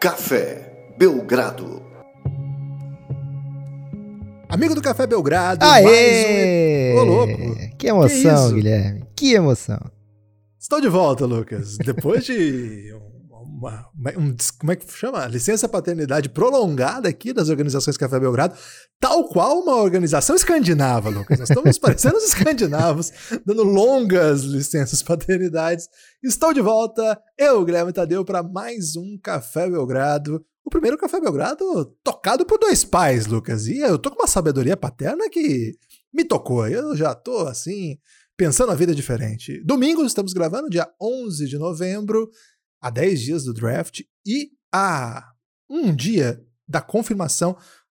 Café Belgrado. Amigo do Café Belgrado, Aê! mais um... Ô, louco! Que emoção, isso? Guilherme. Que emoção. Estou de volta, Lucas. Depois de uma, uma- um, como é que chama? Licença paternidade prolongada aqui das organizações Café Belgrado, tal qual uma organização escandinava, Lucas. Nós estamos parecendo os escandinavos, dando longas licenças paternidades. Estou de volta, eu, Guilherme Tadeu, para mais um Café Belgrado. O primeiro Café Belgrado tocado por dois pais, Lucas. E eu tô com uma sabedoria paterna que me tocou. Eu já tô assim, pensando a vida diferente. Domingo estamos gravando, dia 11 de novembro, a 10 dias do draft e a um dia da confirmação,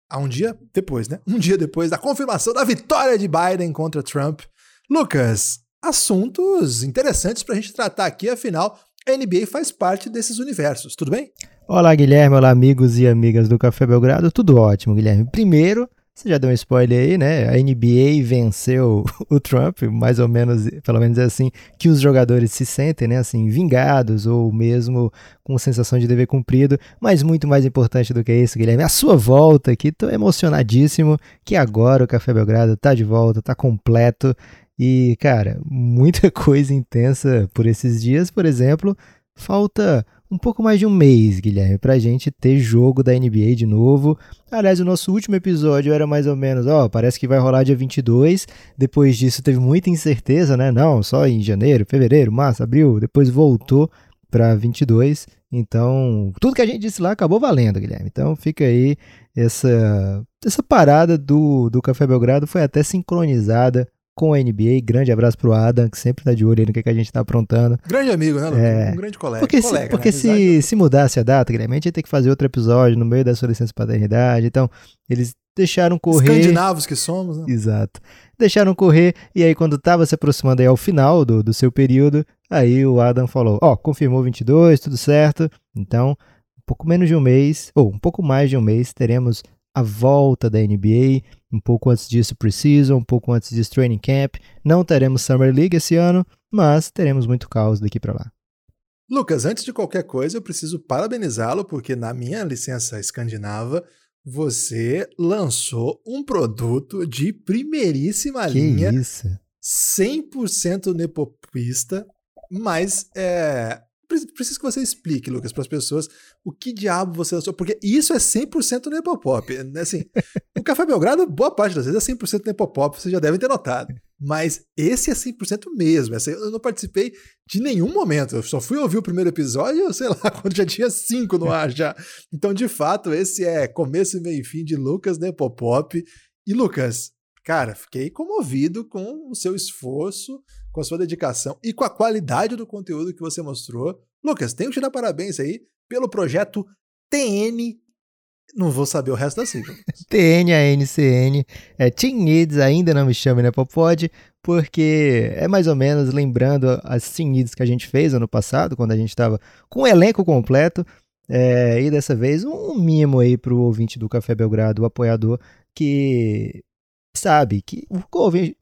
a um dia depois, né? Um dia depois da confirmação da vitória de Biden contra Trump. Lucas, assuntos interessantes pra gente tratar aqui, afinal, a NBA faz parte desses universos, tudo bem? Olá, Guilherme. Olá, amigos e amigas do Café Belgrado. Tudo ótimo, Guilherme. Primeiro, você já deu um spoiler aí, né? A NBA venceu o Trump, mais ou menos, pelo menos é assim que os jogadores se sentem, né? Assim, vingados ou mesmo com sensação de dever cumprido. Mas muito mais importante do que isso, Guilherme, a sua volta aqui. Tô emocionadíssimo que agora o Café Belgrado tá de volta, tá completo. E, cara, muita coisa intensa por esses dias. Por exemplo, falta um pouco mais de um mês, Guilherme, pra gente ter jogo da NBA de novo. Aliás, o nosso último episódio era mais ou menos, ó, parece que vai rolar dia 22. Depois disso teve muita incerteza, né? Não, só em janeiro, fevereiro, março, abril. Depois voltou pra 22. Então, tudo que a gente disse lá acabou valendo, Guilherme. Então, fica aí essa essa parada do, do Café Belgrado foi até sincronizada com a NBA. Grande abraço pro Adam, que sempre tá de olho aí no que, que a gente tá aprontando. Grande amigo, né, Lucas? É. Um grande colega. Porque, colega, se, porque né? se, Amizade. se mudasse a data, Guilherme, a gente ia ter que fazer outro episódio no meio da sua licença paternidade. Então, eles deixaram correr. Escandinavos que somos, né? Exato. Deixaram correr, e aí, quando tava se aproximando aí ao final do, do seu período, aí o Adam falou: Ó, confirmou 22, tudo certo. Então, um pouco menos de um mês, ou um pouco mais de um mês, teremos a volta da NBA. Um pouco antes disso, Precision, um pouco antes disso, Training Camp. Não teremos Summer League esse ano, mas teremos muito caos daqui pra lá. Lucas, antes de qualquer coisa, eu preciso parabenizá-lo, porque na minha licença escandinava, você lançou um produto de primeiríssima Que linha, isso? 100% nepopista, mas é, preciso que você explique, Lucas, para as pessoas o que diabo você lançou, porque isso é 100% nepopop. né? Assim, o Café Belgrado, boa parte das vezes é 100% nepopop, vocês já devem ter notado. Mas esse é 100% mesmo. Essa eu não participei de nenhum momento. Eu só fui ouvir o primeiro episódio, sei lá, quando já tinha cinco no ar já. Então, de fato, esse é começo, meio e fim de Lucas Nepopop. E, Lucas, cara, fiquei comovido com o seu esforço, com a sua dedicação e com a qualidade do conteúdo que você mostrou. Lucas, tenho que te dar parabéns aí pelo projeto TN. Não vou saber o resto da sigla. TNANCN, é, Team Needs ainda não me chama né, Popod, porque é mais ou menos lembrando as Team Needs que a gente fez ano passado, quando a gente estava com o elenco completo, é, e dessa vez um mimo aí pro ouvinte do Café Belgrado, o apoiador, que sabe que o,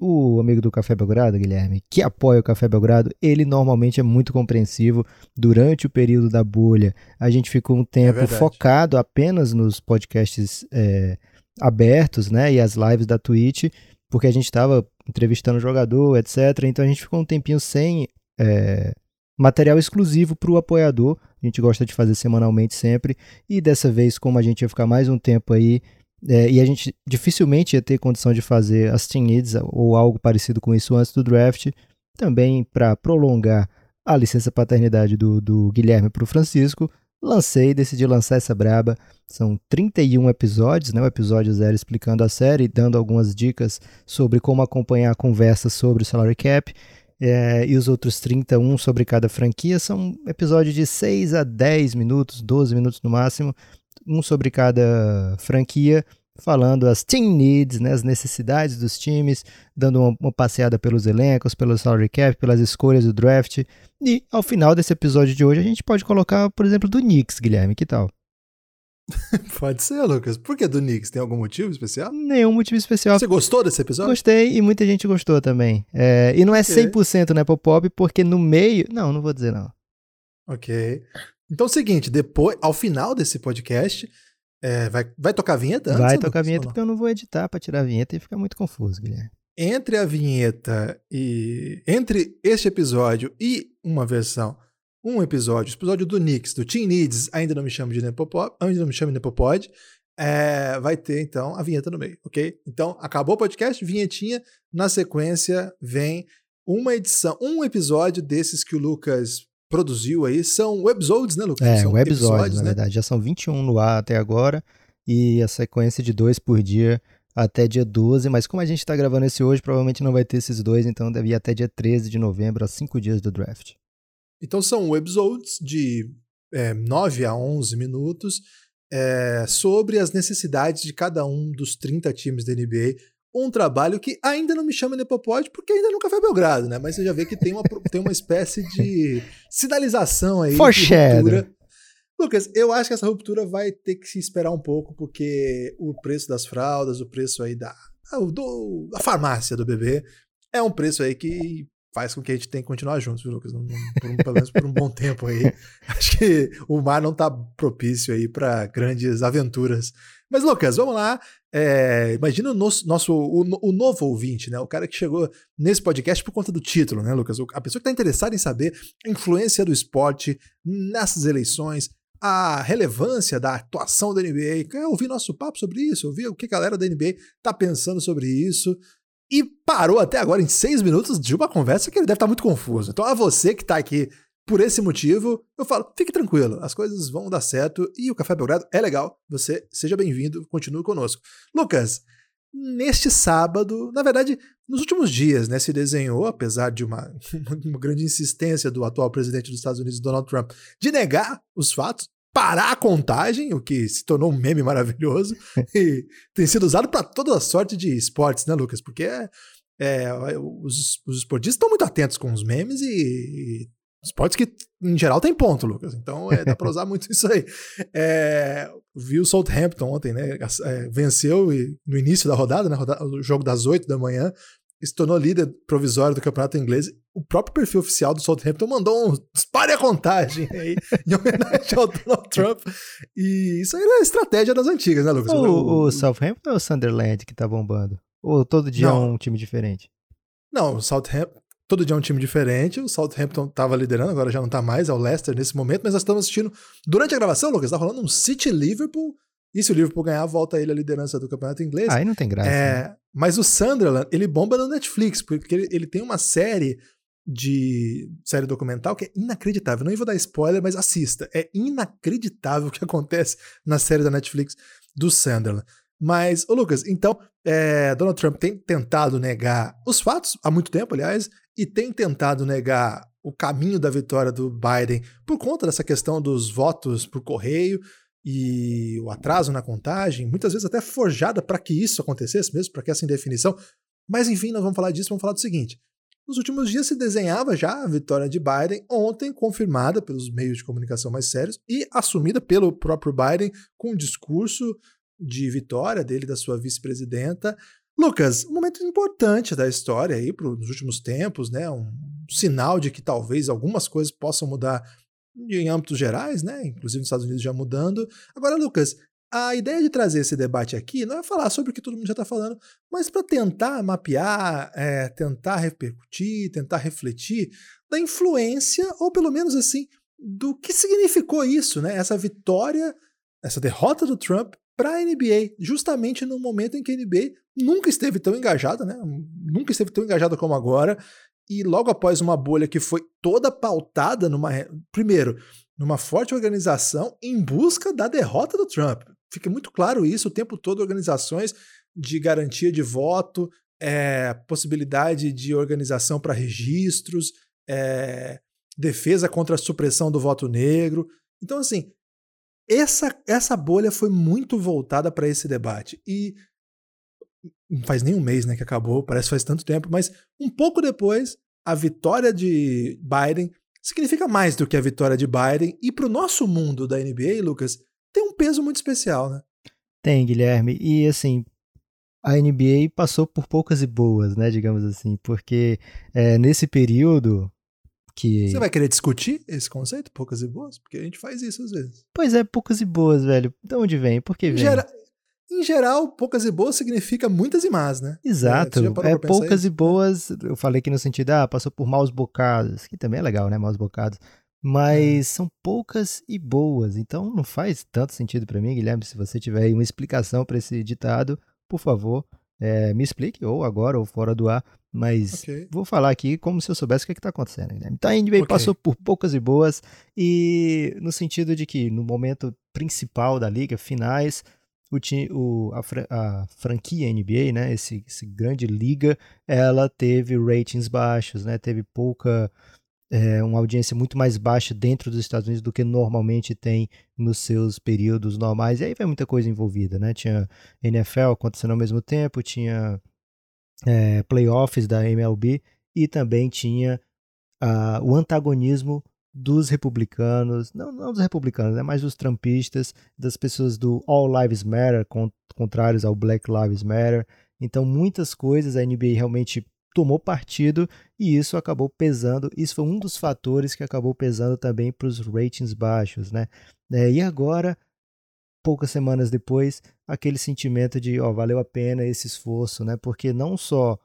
o amigo do Café Belgrado, Guilherme, que apoia o Café Belgrado, ele normalmente é muito compreensivo durante o período da bolha. A gente ficou um tempo verdade. focado apenas nos podcasts é, abertos, né, e as lives da Twitch, porque a gente estava entrevistando o jogador, etc. Então a gente ficou um tempinho sem é, material exclusivo para o apoiador. A gente gosta de fazer semanalmente sempre. E dessa vez, como a gente ia ficar mais um tempo aí, é, e a gente dificilmente ia ter condição de fazer as Team Needs ou algo parecido com isso antes do draft, também para prolongar a licença paternidade do, do Guilherme para o Francisco, lancei, decidi lançar essa braba. São 31 episódios, né? O episódio zero explicando a série, dando algumas dicas sobre como acompanhar conversas sobre o salary cap. é, e os outros 31 sobre cada franquia são episódios de 6 a 10 minutos, 12 minutos no máximo, um sobre cada franquia, falando as team needs, né, as necessidades dos times, dando uma, uma passeada pelos elencos, pelo salary cap, pelas escolhas do draft. E ao final desse episódio de hoje a gente pode colocar, por exemplo, do Knicks, Guilherme, que tal? Pode ser, Lucas. Por que do Knicks? Tem algum motivo especial? Nenhum motivo especial. Você gostou desse episódio? Gostei e muita gente gostou também. É, e não é 100% né, pop porque no meio... Não, não vou dizer não. Ok. Então é o seguinte, depois, ao final desse podcast, é, vai, vai tocar a vinheta? Vai antes, tocar a vinheta porque eu não vou editar pra tirar a vinheta e fica muito confuso, Guilherme. Entre a vinheta e. Entre este episódio e uma versão. Um episódio, o episódio do Nix, do Team Needs, ainda não me chamo de Nepopod, ainda não me chamo de Nepopod, é, vai ter então a vinheta no meio, ok? Então, acabou o podcast, vinhetinha, na sequência vem uma edição, um episódio desses que o Lucas produziu aí, são webisodes, né, Lucas? É, são webisódios, na né? verdade. Já são 21 no ar até agora e a sequência de dois por dia até dia 12. Mas como a gente tá gravando esse hoje, provavelmente não vai ter esses dois, então deve ir até dia 13 de novembro, a cinco dias do draft. Então são episódios de é, 9 a 11 minutos é, sobre as necessidades de cada um dos 30 times da NBA. Um trabalho que ainda não me chama Nepopod, porque ainda nunca foi Belgrado, né? Mas você já vê que tem uma, tem uma espécie de sinalização aí de Foreshadow. ruptura. Lucas, eu acho que essa ruptura vai ter que se esperar um pouco, porque o preço das fraldas, o preço aí da, ah, do, da farmácia do bebê é um preço aí que faz com que a gente tenha que continuar juntos, viu, Lucas? Por um- pelo menos por um bom tempo aí. Acho que o mar não tá propício aí para grandes aventuras. Mas, Lucas, vamos lá. É, imagina o nosso, nosso o, o novo ouvinte, né? O cara que chegou nesse podcast por conta do título, né, Lucas? A pessoa que está interessada em saber a influência do esporte nessas eleições, a relevância da atuação da NBA. Quer ouvir nosso papo sobre isso? Ouvir o que a galera da NBA tá pensando sobre isso? E parou até agora em seis minutos de uma conversa que ele deve estar muito confuso. Então, a você que está aqui por esse motivo, eu falo, fique tranquilo, as coisas vão dar certo e o Café Belgrado é legal. Você seja bem-vindo, continue conosco. Lucas, neste sábado, na verdade, nos últimos dias, né, se desenhou, apesar de uma, uma grande insistência do atual presidente dos Estados Unidos, Donald Trump, de negar os fatos, parar a contagem, o que se tornou um meme maravilhoso, e tem sido usado para toda a sorte de esportes, né, Lucas? Porque é, é, os, os esportistas estão muito atentos com os memes e, e esportes que, em geral, tem ponto, Lucas. Então é, dá para usar muito isso aí. É, vi o Southampton ontem, né? é, venceu e, no início da rodada, né, rodada, o jogo das 8 da manhã, se tornou líder provisório do campeonato inglês. O próprio perfil oficial do Southampton mandou um dispare a contagem aí, em homenagem ao Donald Trump. E isso aí é estratégia das antigas, né, Lucas? O, o Southampton ou o Sunderland que tá bombando? Ou todo dia é Não. um time diferente? Não, o Southampton. Todo dia é um time diferente. O Southampton estava liderando, agora já não tá mais, é o Leicester nesse momento, mas nós estamos assistindo. Durante a gravação, Lucas, tá rolando um City Liverpool. E se o Liverpool ganhar, volta ele à liderança do campeonato inglês. Aí não tem graça. né? É, mas o Sunderland, ele bomba no Netflix, porque ele, ele tem uma série de série documental que é inacreditável. Não vou dar spoiler, mas assista. É inacreditável o que acontece na série da Netflix do Sunderland. Mas, ô Lucas, então, é, Donald Trump tem tentado negar os fatos, há muito tempo, aliás, e tem tentado negar o caminho da vitória do Biden por conta dessa questão dos votos por correio e o atraso na contagem, muitas vezes até forjada para que isso acontecesse mesmo, para que essa indefinição. Mas enfim, nós vamos falar disso, vamos falar do seguinte. Nos últimos dias se desenhava já a vitória de Biden, ontem confirmada pelos meios de comunicação mais sérios e assumida pelo próprio Biden com o discurso de vitória dele da sua vice-presidenta. Lucas, um momento importante da história aí para os últimos tempos, né? Um sinal de que talvez algumas coisas possam mudar em âmbitos gerais, né? Inclusive nos Estados Unidos já mudando. Agora, Lucas, a ideia de trazer esse debate aqui não é falar sobre o que todo mundo já está falando, mas para tentar mapear, é, tentar repercutir, tentar refletir da influência, ou pelo menos assim, do que significou isso, né? Essa vitória, essa derrota do Trump para a NBA, justamente no momento em que a NBA nunca esteve tão engajada, né? Nunca esteve tão engajada como agora. E logo após uma bolha que foi toda pautada numa. Primeiro, numa forte organização em busca da derrota do Trump. Fica muito claro isso o tempo todo, organizações de garantia de voto, é, possibilidade de organização para registros, é, defesa contra a supressão do voto negro. Então, assim, essa, essa bolha foi muito voltada para esse debate. E não faz nem um mês né, que acabou, parece que faz tanto tempo, mas um pouco depois, a vitória de Biden significa mais do que a vitória de Biden. E para o nosso mundo da NBA, Lucas, tem um peso muito especial, né? Tem, Guilherme. E assim, a NBA passou por poucas e boas, né, digamos assim, porque é, nesse período Que... Você vai querer discutir esse conceito, poucas e boas? Porque a gente faz isso às vezes. Pois é, poucas e boas, velho. De onde vem? Por que Em, vem? gera- em geral, poucas e boas significa muitas e más, né? Exato. É, É, poucas e boas, eu falei que no sentido, ah, passou por maus bocados, que também é legal, né, maus bocados. Mas É. são poucas e boas, então não faz tanto sentido pra mim, Guilherme. Se você tiver aí uma explicação pra esse ditado, por favor, é, me explique, ou agora, ou fora do ar. Mas Ok. vou falar aqui como se eu soubesse o que está acontecendo, Guilherme. Então a NBA Ok. passou por poucas e boas, e no sentido de que no momento principal da liga, finais, o, ti- o- a, a franquia NBA, né, esse, esse grande liga, ela teve ratings baixos, né, teve pouca, é, uma audiência muito mais baixa dentro dos Estados Unidos do que normalmente tem nos seus períodos normais, e aí vai muita coisa envolvida, né, tinha NFL acontecendo ao mesmo tempo, tinha é, playoffs da MLB e também tinha ah, o antagonismo dos republicanos, não, não dos republicanos, né, mas dos trumpistas, das pessoas do All Lives Matter, con- contrários ao Black Lives Matter. Então, muitas coisas a NBA realmente tomou partido e isso acabou pesando. Isso foi um dos fatores que acabou pesando também para os ratings baixos, né? É, e agora, poucas semanas depois, aquele sentimento de, ó, valeu a pena esse esforço, né? Porque não só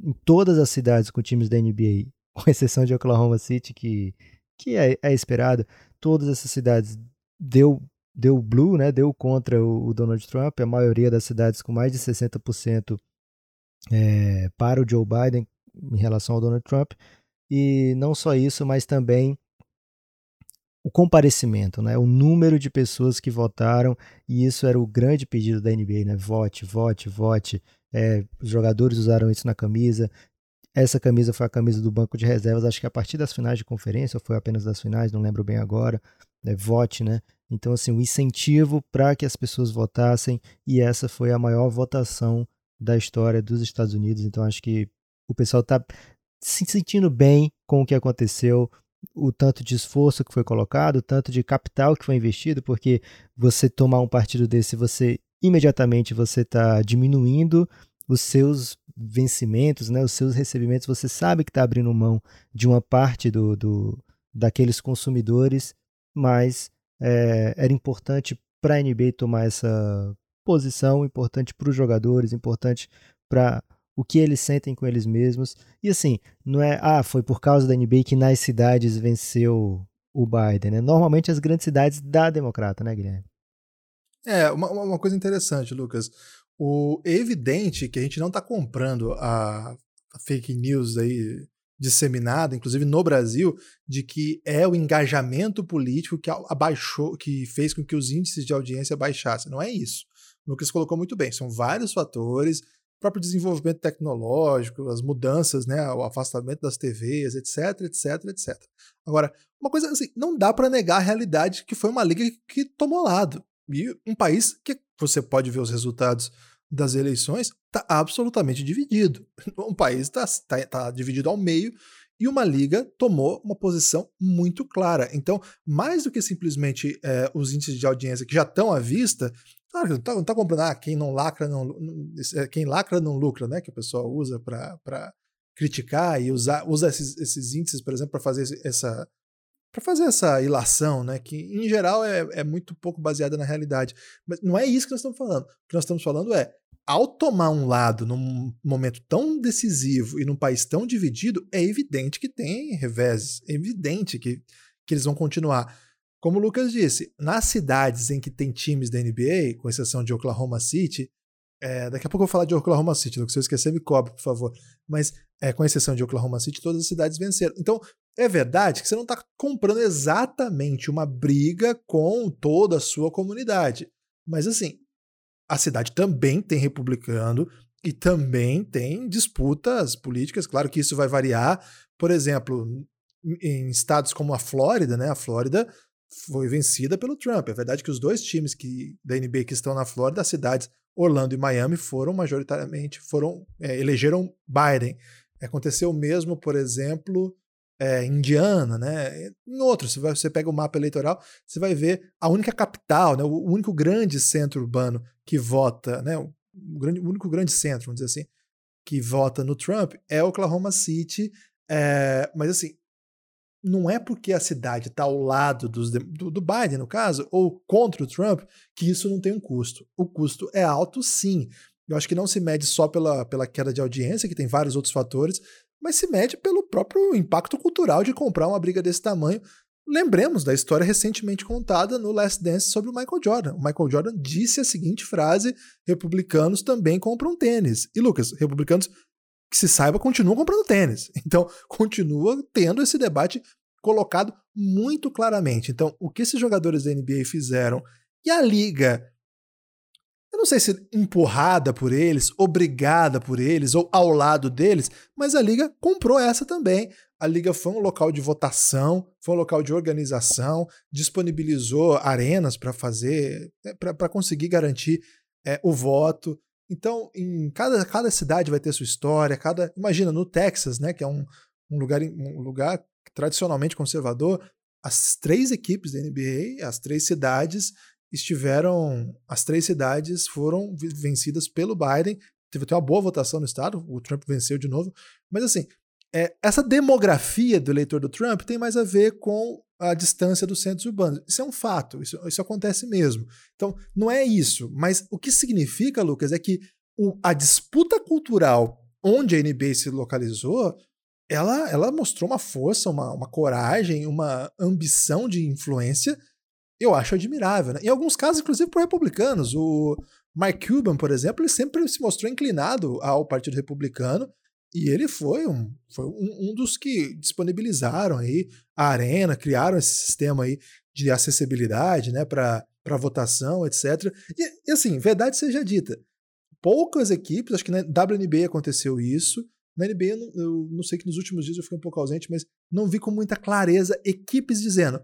em todas as cidades com times da NBA, com exceção de Oklahoma City, que, que é, é esperado, todas essas cidades deu deu blue, né? Deu contra o, o Donald Trump, a maioria das cidades com mais de 60% é, para o Joe Biden em relação ao Donald Trump. E não só isso, mas também o comparecimento, né? O número de pessoas que votaram, e isso era o grande pedido da NBA, né? Vote, vote, vote. É, os jogadores usaram isso na camisa. Essa camisa foi a camisa do banco de reservas, acho que a partir das finais de conferência, ou foi apenas das finais, não lembro bem agora. É, vote, né? Então, assim, o incentivo para que as pessoas votassem, e essa foi a maior votação da história dos Estados Unidos. Então, acho que o pessoal está se sentindo bem com o que aconteceu, o tanto de esforço que foi colocado, o tanto de capital que foi investido, porque você tomar um partido desse, você imediatamente você está diminuindo os seus vencimentos, né, os seus recebimentos, você sabe que está abrindo mão de uma parte do, do daqueles consumidores, mas é, era importante para a NBA tomar essa posição, importante para os jogadores, importante para o que eles sentem com eles mesmos. E assim, não é, ah, foi por causa da NBA que nas cidades venceu o Biden, né? Normalmente as grandes cidades da democrata, né, Guilherme? É, uma, uma coisa interessante, Lucas. O, é evidente que a gente não está comprando a, a fake news aí disseminada, inclusive no Brasil, de que é o engajamento político que abaixou, que fez com que os índices de audiência baixassem. Não é isso. O Lucas colocou muito bem. São vários fatores, o próprio desenvolvimento tecnológico, as mudanças, né, o afastamento das TVs, etc, etc, etc. Agora, uma coisa assim, não dá para negar a realidade que foi uma liga que tomou lado. E um país que você pode ver os resultados das eleições está absolutamente dividido. Um país está tá, tá dividido ao meio e uma liga tomou uma posição muito clara. Então, mais do que simplesmente é, os índices de audiência que já estão à vista, claro não está tá comprando, ah, quem não lacra não, quem lacra não lucra, né? Que o pessoal usa para criticar e usar, usa esses, esses índices, por exemplo, para fazer essa para fazer essa ilação, né, que em geral é, é, muito pouco baseada na realidade. Mas não é isso que nós estamos falando. O que nós estamos falando é, ao tomar um lado num momento tão decisivo e num país tão dividido, é evidente que tem reveses, é evidente que, que eles vão continuar. Como o Lucas disse, nas cidades em que tem times da NBA, com exceção de Oklahoma City, é, daqui a pouco eu vou falar de Oklahoma City, se eu esquecer, me cobre, por favor. Mas, é, com exceção de Oklahoma City, todas as cidades venceram. Então, é verdade que você não está comprando exatamente uma briga com toda a sua comunidade. Mas, assim, a cidade também tem republicano e também tem disputas políticas. Claro que isso vai variar. Por exemplo, em estados como a Flórida, né? A Flórida foi vencida pelo Trump. É verdade que os dois times que, da NBA que estão na Flórida, as cidades Orlando e Miami, foram majoritariamente, foram é, elegeram Biden. Aconteceu o mesmo, por exemplo, é, Indiana, né? Em outros, você, você pega o mapa eleitoral, você vai ver a única capital, né? o único grande centro urbano que vota, né? O, grande, o único grande centro, vamos dizer assim, que vota no Trump é Oklahoma City. É, mas assim, não é porque a cidade está ao lado dos, do, do Biden, no caso, ou contra o Trump, que isso não tem um custo. O custo é alto, sim. Eu acho que não se mede só pela, pela queda de audiência, que tem vários outros fatores, mas se mede pelo próprio impacto cultural de comprar uma briga desse tamanho. Lembremos da história recentemente contada no Last Dance sobre o Michael Jordan. O Michael Jordan disse a seguinte frase: republicanos também compram tênis. E Lucas, republicanos que se saiba, continuam comprando tênis. Então, continua tendo esse debate colocado muito claramente. Então, o que esses jogadores da NBA fizeram e a liga, eu não sei se empurrada por eles, obrigada por eles ou ao lado deles, mas a liga comprou essa também. A liga foi um local de votação, foi um local de organização, disponibilizou arenas para fazer, né, para conseguir garantir é, o voto. Então, em cada, cada cidade vai ter sua história, cada. Imagina, no Texas, né? Que é um, um lugar, um lugar tradicionalmente conservador, as três equipes da NBA, as três cidades, estiveram. As três cidades foram vencidas pelo Biden. Teve até uma boa votação no estado, o Trump venceu de novo. Mas assim, é, essa demografia do eleitor do Trump tem mais a ver com a distância dos centros urbanos. Isso é um fato, isso, isso acontece mesmo. Então, não é isso. Mas o que significa, Lucas, é que o, a disputa cultural onde a NBA se localizou, ela, ela mostrou uma força, uma, uma coragem, uma ambição de influência, eu acho admirável. Né? Em alguns casos, inclusive, por republicanos. O Mike Cuban, por exemplo, ele sempre se mostrou inclinado ao Partido Republicano e ele foi um, foi um, um, dos que disponibilizaram aí a arena, criaram esse sistema aí de acessibilidade, né, para votação, etc. E, e, assim, verdade seja dita, poucas equipes, acho que na WNBA aconteceu isso. Na NBA, eu não, eu não sei que nos últimos dias eu fiquei um pouco ausente, mas não vi com muita clareza equipes dizendo: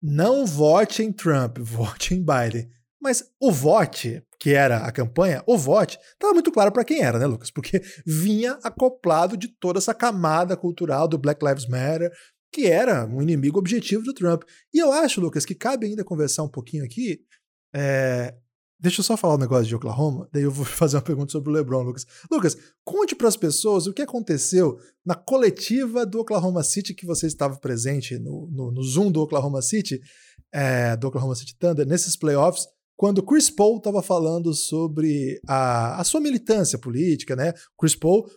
não vote em Trump, vote em Biden. Mas o vote, que era a campanha, o vote, estava muito claro para quem era, né, Lucas? Porque vinha acoplado de toda essa camada cultural do Black Lives Matter, que era um inimigo objetivo do Trump. E eu acho, Lucas, que cabe ainda conversar um pouquinho aqui. É... Deixa eu só falar um negócio de Oklahoma, daí eu vou fazer uma pergunta sobre o LeBron, Lucas. Lucas, conte para as pessoas o que aconteceu na coletiva do Oklahoma City que você estava presente no, no, no Zoom do Oklahoma City, é, do Oklahoma City Thunder, nesses playoffs quando Chris Paul estava falando sobre a, a, sua militância política, né? Chris Paul,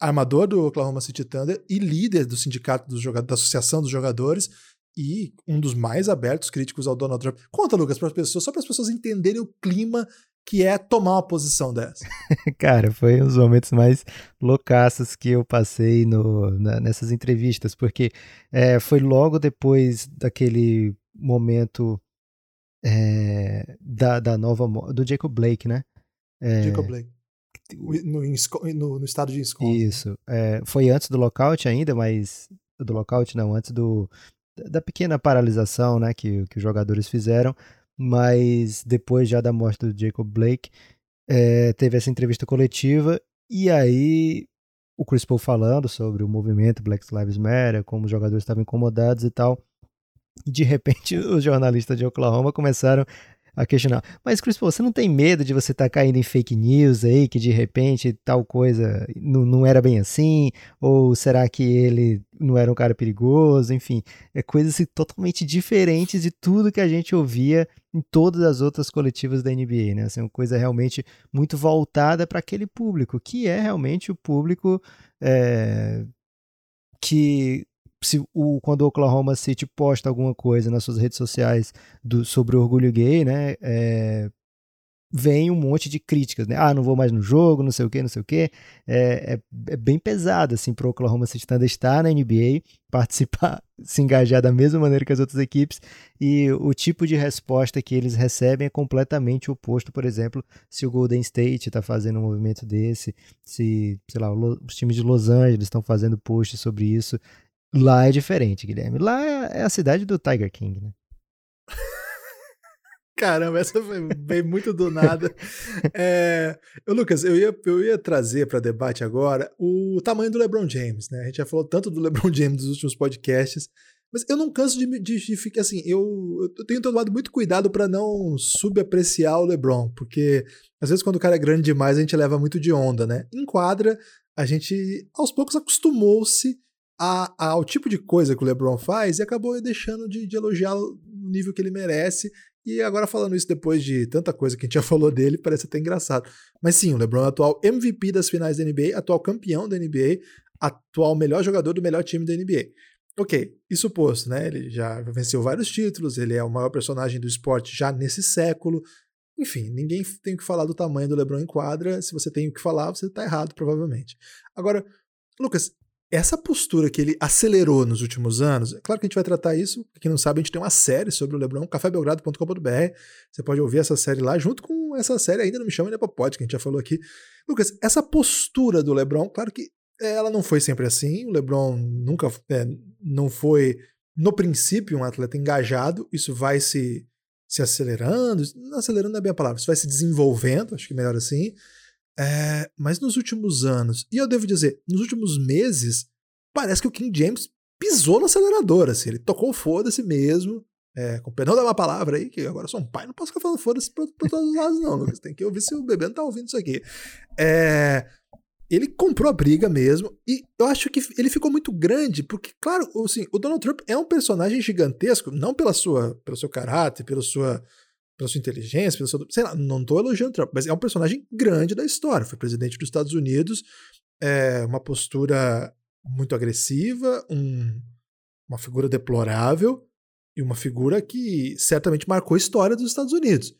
armador do Oklahoma City Thunder e líder do sindicato dos jogadores, da Associação dos Jogadores e um dos mais abertos críticos ao Donald Trump. Conta, Lucas, para as pessoas, só para as pessoas entenderem o clima que é tomar uma posição dessa. Cara, foi um dos momentos mais loucaços que eu passei no, na, nessas entrevistas, porque é, foi logo depois daquele momento é, da, da nova do Jacob Blake, né? É, Jacob Blake. No, no, no, estado de Wisconsin. Isso. É, foi antes do lockout ainda, mas. Do lockout não, antes do, da pequena paralisação né, que, que os jogadores fizeram. Mas depois já da morte do Jacob Blake, é, teve essa entrevista coletiva. E aí o Chris Paul falando sobre o movimento Black Lives Matter, como os jogadores estavam incomodados e tal. E de repente os jornalistas de Oklahoma começaram a questionar. Mas, Chris Paul, você não tem medo de você estar tá caindo em fake news aí, que de repente tal coisa não, não era bem assim? Ou será que ele não era um cara perigoso? Enfim, é coisas totalmente diferentes de tudo que a gente ouvia em todas as outras coletivas da NBA, né? Assim, uma coisa realmente muito voltada para aquele público, que é realmente o público é, que se o, quando o Oklahoma City posta alguma coisa nas suas redes sociais do, sobre o orgulho gay, né? É, vem um monte de críticas, né? Ah, não vou mais no jogo, não sei o que, não sei o que. É, é, é, bem pesado, assim, para o Oklahoma City Thunder estar na NBA, participar, se engajar da mesma maneira que as outras equipes, e o tipo de resposta que eles recebem é completamente oposto, por exemplo, se o Golden State está fazendo um movimento desse, se, sei lá, os times de Los Angeles estão fazendo posts sobre isso, Lá é diferente, Guilherme. Lá é, é a cidade do Tiger King, né? Caramba, essa foi bem muito do nada. É, Lucas, eu ia, eu ia trazer para debate agora o tamanho do LeBron James, né? A gente já falou tanto do LeBron James nos últimos podcasts, mas eu não canso de, de, de ficar assim. Eu, eu tenho tomado muito cuidado para não subapreciar o LeBron, porque às vezes quando o cara é grande demais a gente leva muito de onda, né? Em quadra, a gente aos poucos acostumou-se a, a, ao tipo de coisa que o LeBron faz e acabou deixando de, de elogiá-lo no nível que ele merece. E agora falando isso depois de tanta coisa que a gente já falou dele, parece até engraçado. Mas sim, o LeBron é o atual MVP das finais da NBA, atual campeão da NBA, atual melhor jogador do melhor time da NBA. Ok, isso posto, né? Ele já venceu vários títulos, ele é o maior personagem do esporte já nesse século. Enfim, ninguém tem que falar do tamanho do LeBron em quadra. Se você tem o que falar, você está errado, provavelmente. Agora, Lucas, essa postura que ele acelerou nos últimos anos, é claro que a gente vai tratar isso, quem não sabe, a gente tem uma série sobre o LeBron, cafébelgrado.com.br, você pode ouvir essa série lá, junto com essa série ainda não me chama ainda pra pod, que a gente já falou aqui. Lucas, essa postura do LeBron, claro que ela não foi sempre assim, o LeBron nunca é, não foi, no princípio, um atleta engajado, isso vai se, se acelerando, não acelerando não é bem a palavra, isso vai se desenvolvendo, acho que melhor assim, é, mas nos últimos anos, e eu devo dizer, nos últimos meses, parece que o King James pisou no acelerador, assim, ele tocou foda-se mesmo, é, com perdão da uma palavra aí, que agora sou um pai, não posso ficar falando foda-se pra, pra, todos os lados, não, Lucas. Tem que ouvir se o bebê não tá ouvindo isso aqui. É, ele comprou a briga mesmo, e eu acho que ele ficou muito grande, porque, claro, assim, o Donald Trump é um personagem gigantesco, não pela sua, pelo seu caráter, pela sua pela sua inteligência, pelo seu. Sei lá, não estou elogiando Trump, mas é um personagem grande da história. Foi presidente dos Estados Unidos, é uma postura muito agressiva, um, uma figura deplorável e uma figura que certamente marcou a história dos Estados Unidos.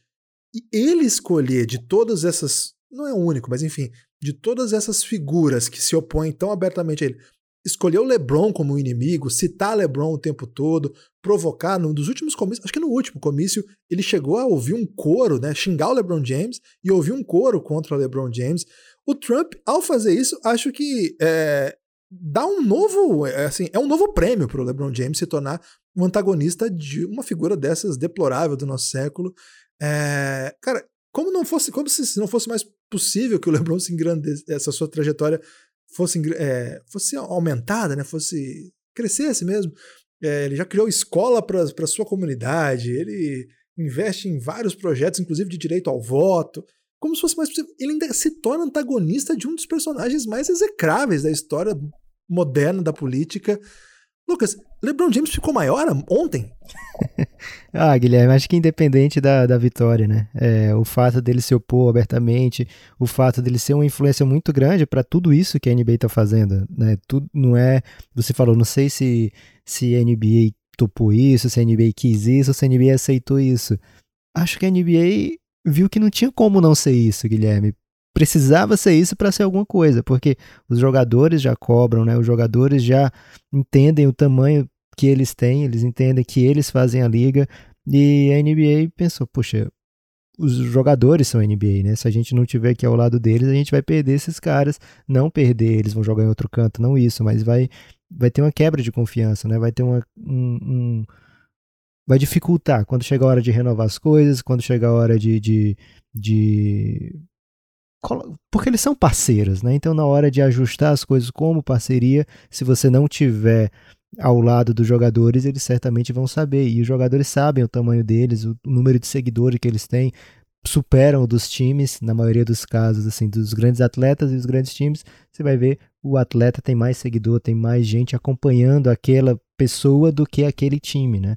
E ele escolher de todas essas. Não é o único, mas enfim, de todas essas figuras que se opõem tão abertamente a ele, escolher o LeBron como inimigo, citar LeBron o tempo todo, provocar, num dos últimos comícios, acho que no último comício, ele chegou a ouvir um coro, né, xingar o LeBron James e ouvir um coro contra o LeBron James. O Trump, ao fazer isso, acho que é, dá um novo, é, assim, é um novo prêmio para o LeBron James se tornar um antagonista de uma figura dessas deplorável do nosso século. É, cara, como não fosse, como se não fosse mais possível que o LeBron se engrandecesse, essa sua trajetória fosse, é, fosse aumentada, né? Fosse crescesse mesmo. É, ele já criou escola para sua comunidade, ele investe em vários projetos, inclusive de direito ao voto. Como se fosse mais possível. Ele ainda se torna antagonista de um dos personagens mais execráveis da história moderna da política. Lucas, LeBron James ficou maior ontem? ah, Guilherme, acho que independente da, da vitória, né? É, o fato dele se opor abertamente, o fato dele ser uma influência muito grande para tudo isso que a NBA está fazendo, né? Tudo não é. Você falou, não sei se, se a NBA topou isso, se a NBA quis isso, se a NBA aceitou isso. Acho que a NBA viu que não tinha como não ser isso, Guilherme precisava ser isso para ser alguma coisa, porque os jogadores já cobram, né? Os jogadores já entendem o tamanho que eles têm, eles entendem que eles fazem a liga e a NBA pensou, poxa, os jogadores são NBA, né? Se a gente não tiver aqui ao lado deles, a gente vai perder esses caras, não perder, eles vão jogar em outro canto, não isso, mas vai vai ter uma quebra de confiança, né? Vai ter uma um, um vai dificultar quando chega a hora de renovar as coisas, quando chega a hora de, de, de porque eles são parceiros, né? Então, na hora de ajustar as coisas como parceria, se você não tiver ao lado dos jogadores, eles certamente vão saber. E os jogadores sabem o tamanho deles, o número de seguidores que eles têm, superam o dos times, na maioria dos casos, assim, dos grandes atletas e os grandes times. Você vai ver o atleta tem mais seguidor, tem mais gente acompanhando aquela pessoa do que aquele time, né?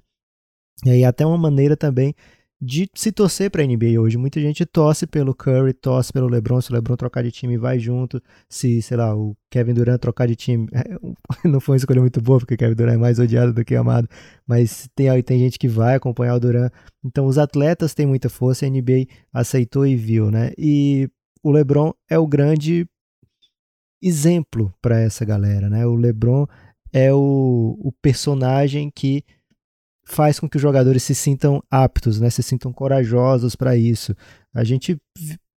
E aí, até uma maneira também de se torcer para a NBA hoje. Muita gente torce pelo Curry, torce pelo LeBron. Se o LeBron trocar de time, vai junto. Se, sei lá, o Kevin Durant trocar de time, não foi uma escolha muito boa, porque o Kevin Durant é mais odiado do que amado. Mas tem, tem gente que vai acompanhar o Durant. Então, os atletas têm muita força. A NBA aceitou e viu, né? E o LeBron é o grande exemplo para essa galera, né? O LeBron é o, o personagem que faz com que os jogadores se sintam aptos, né, se sintam corajosos para isso. A gente,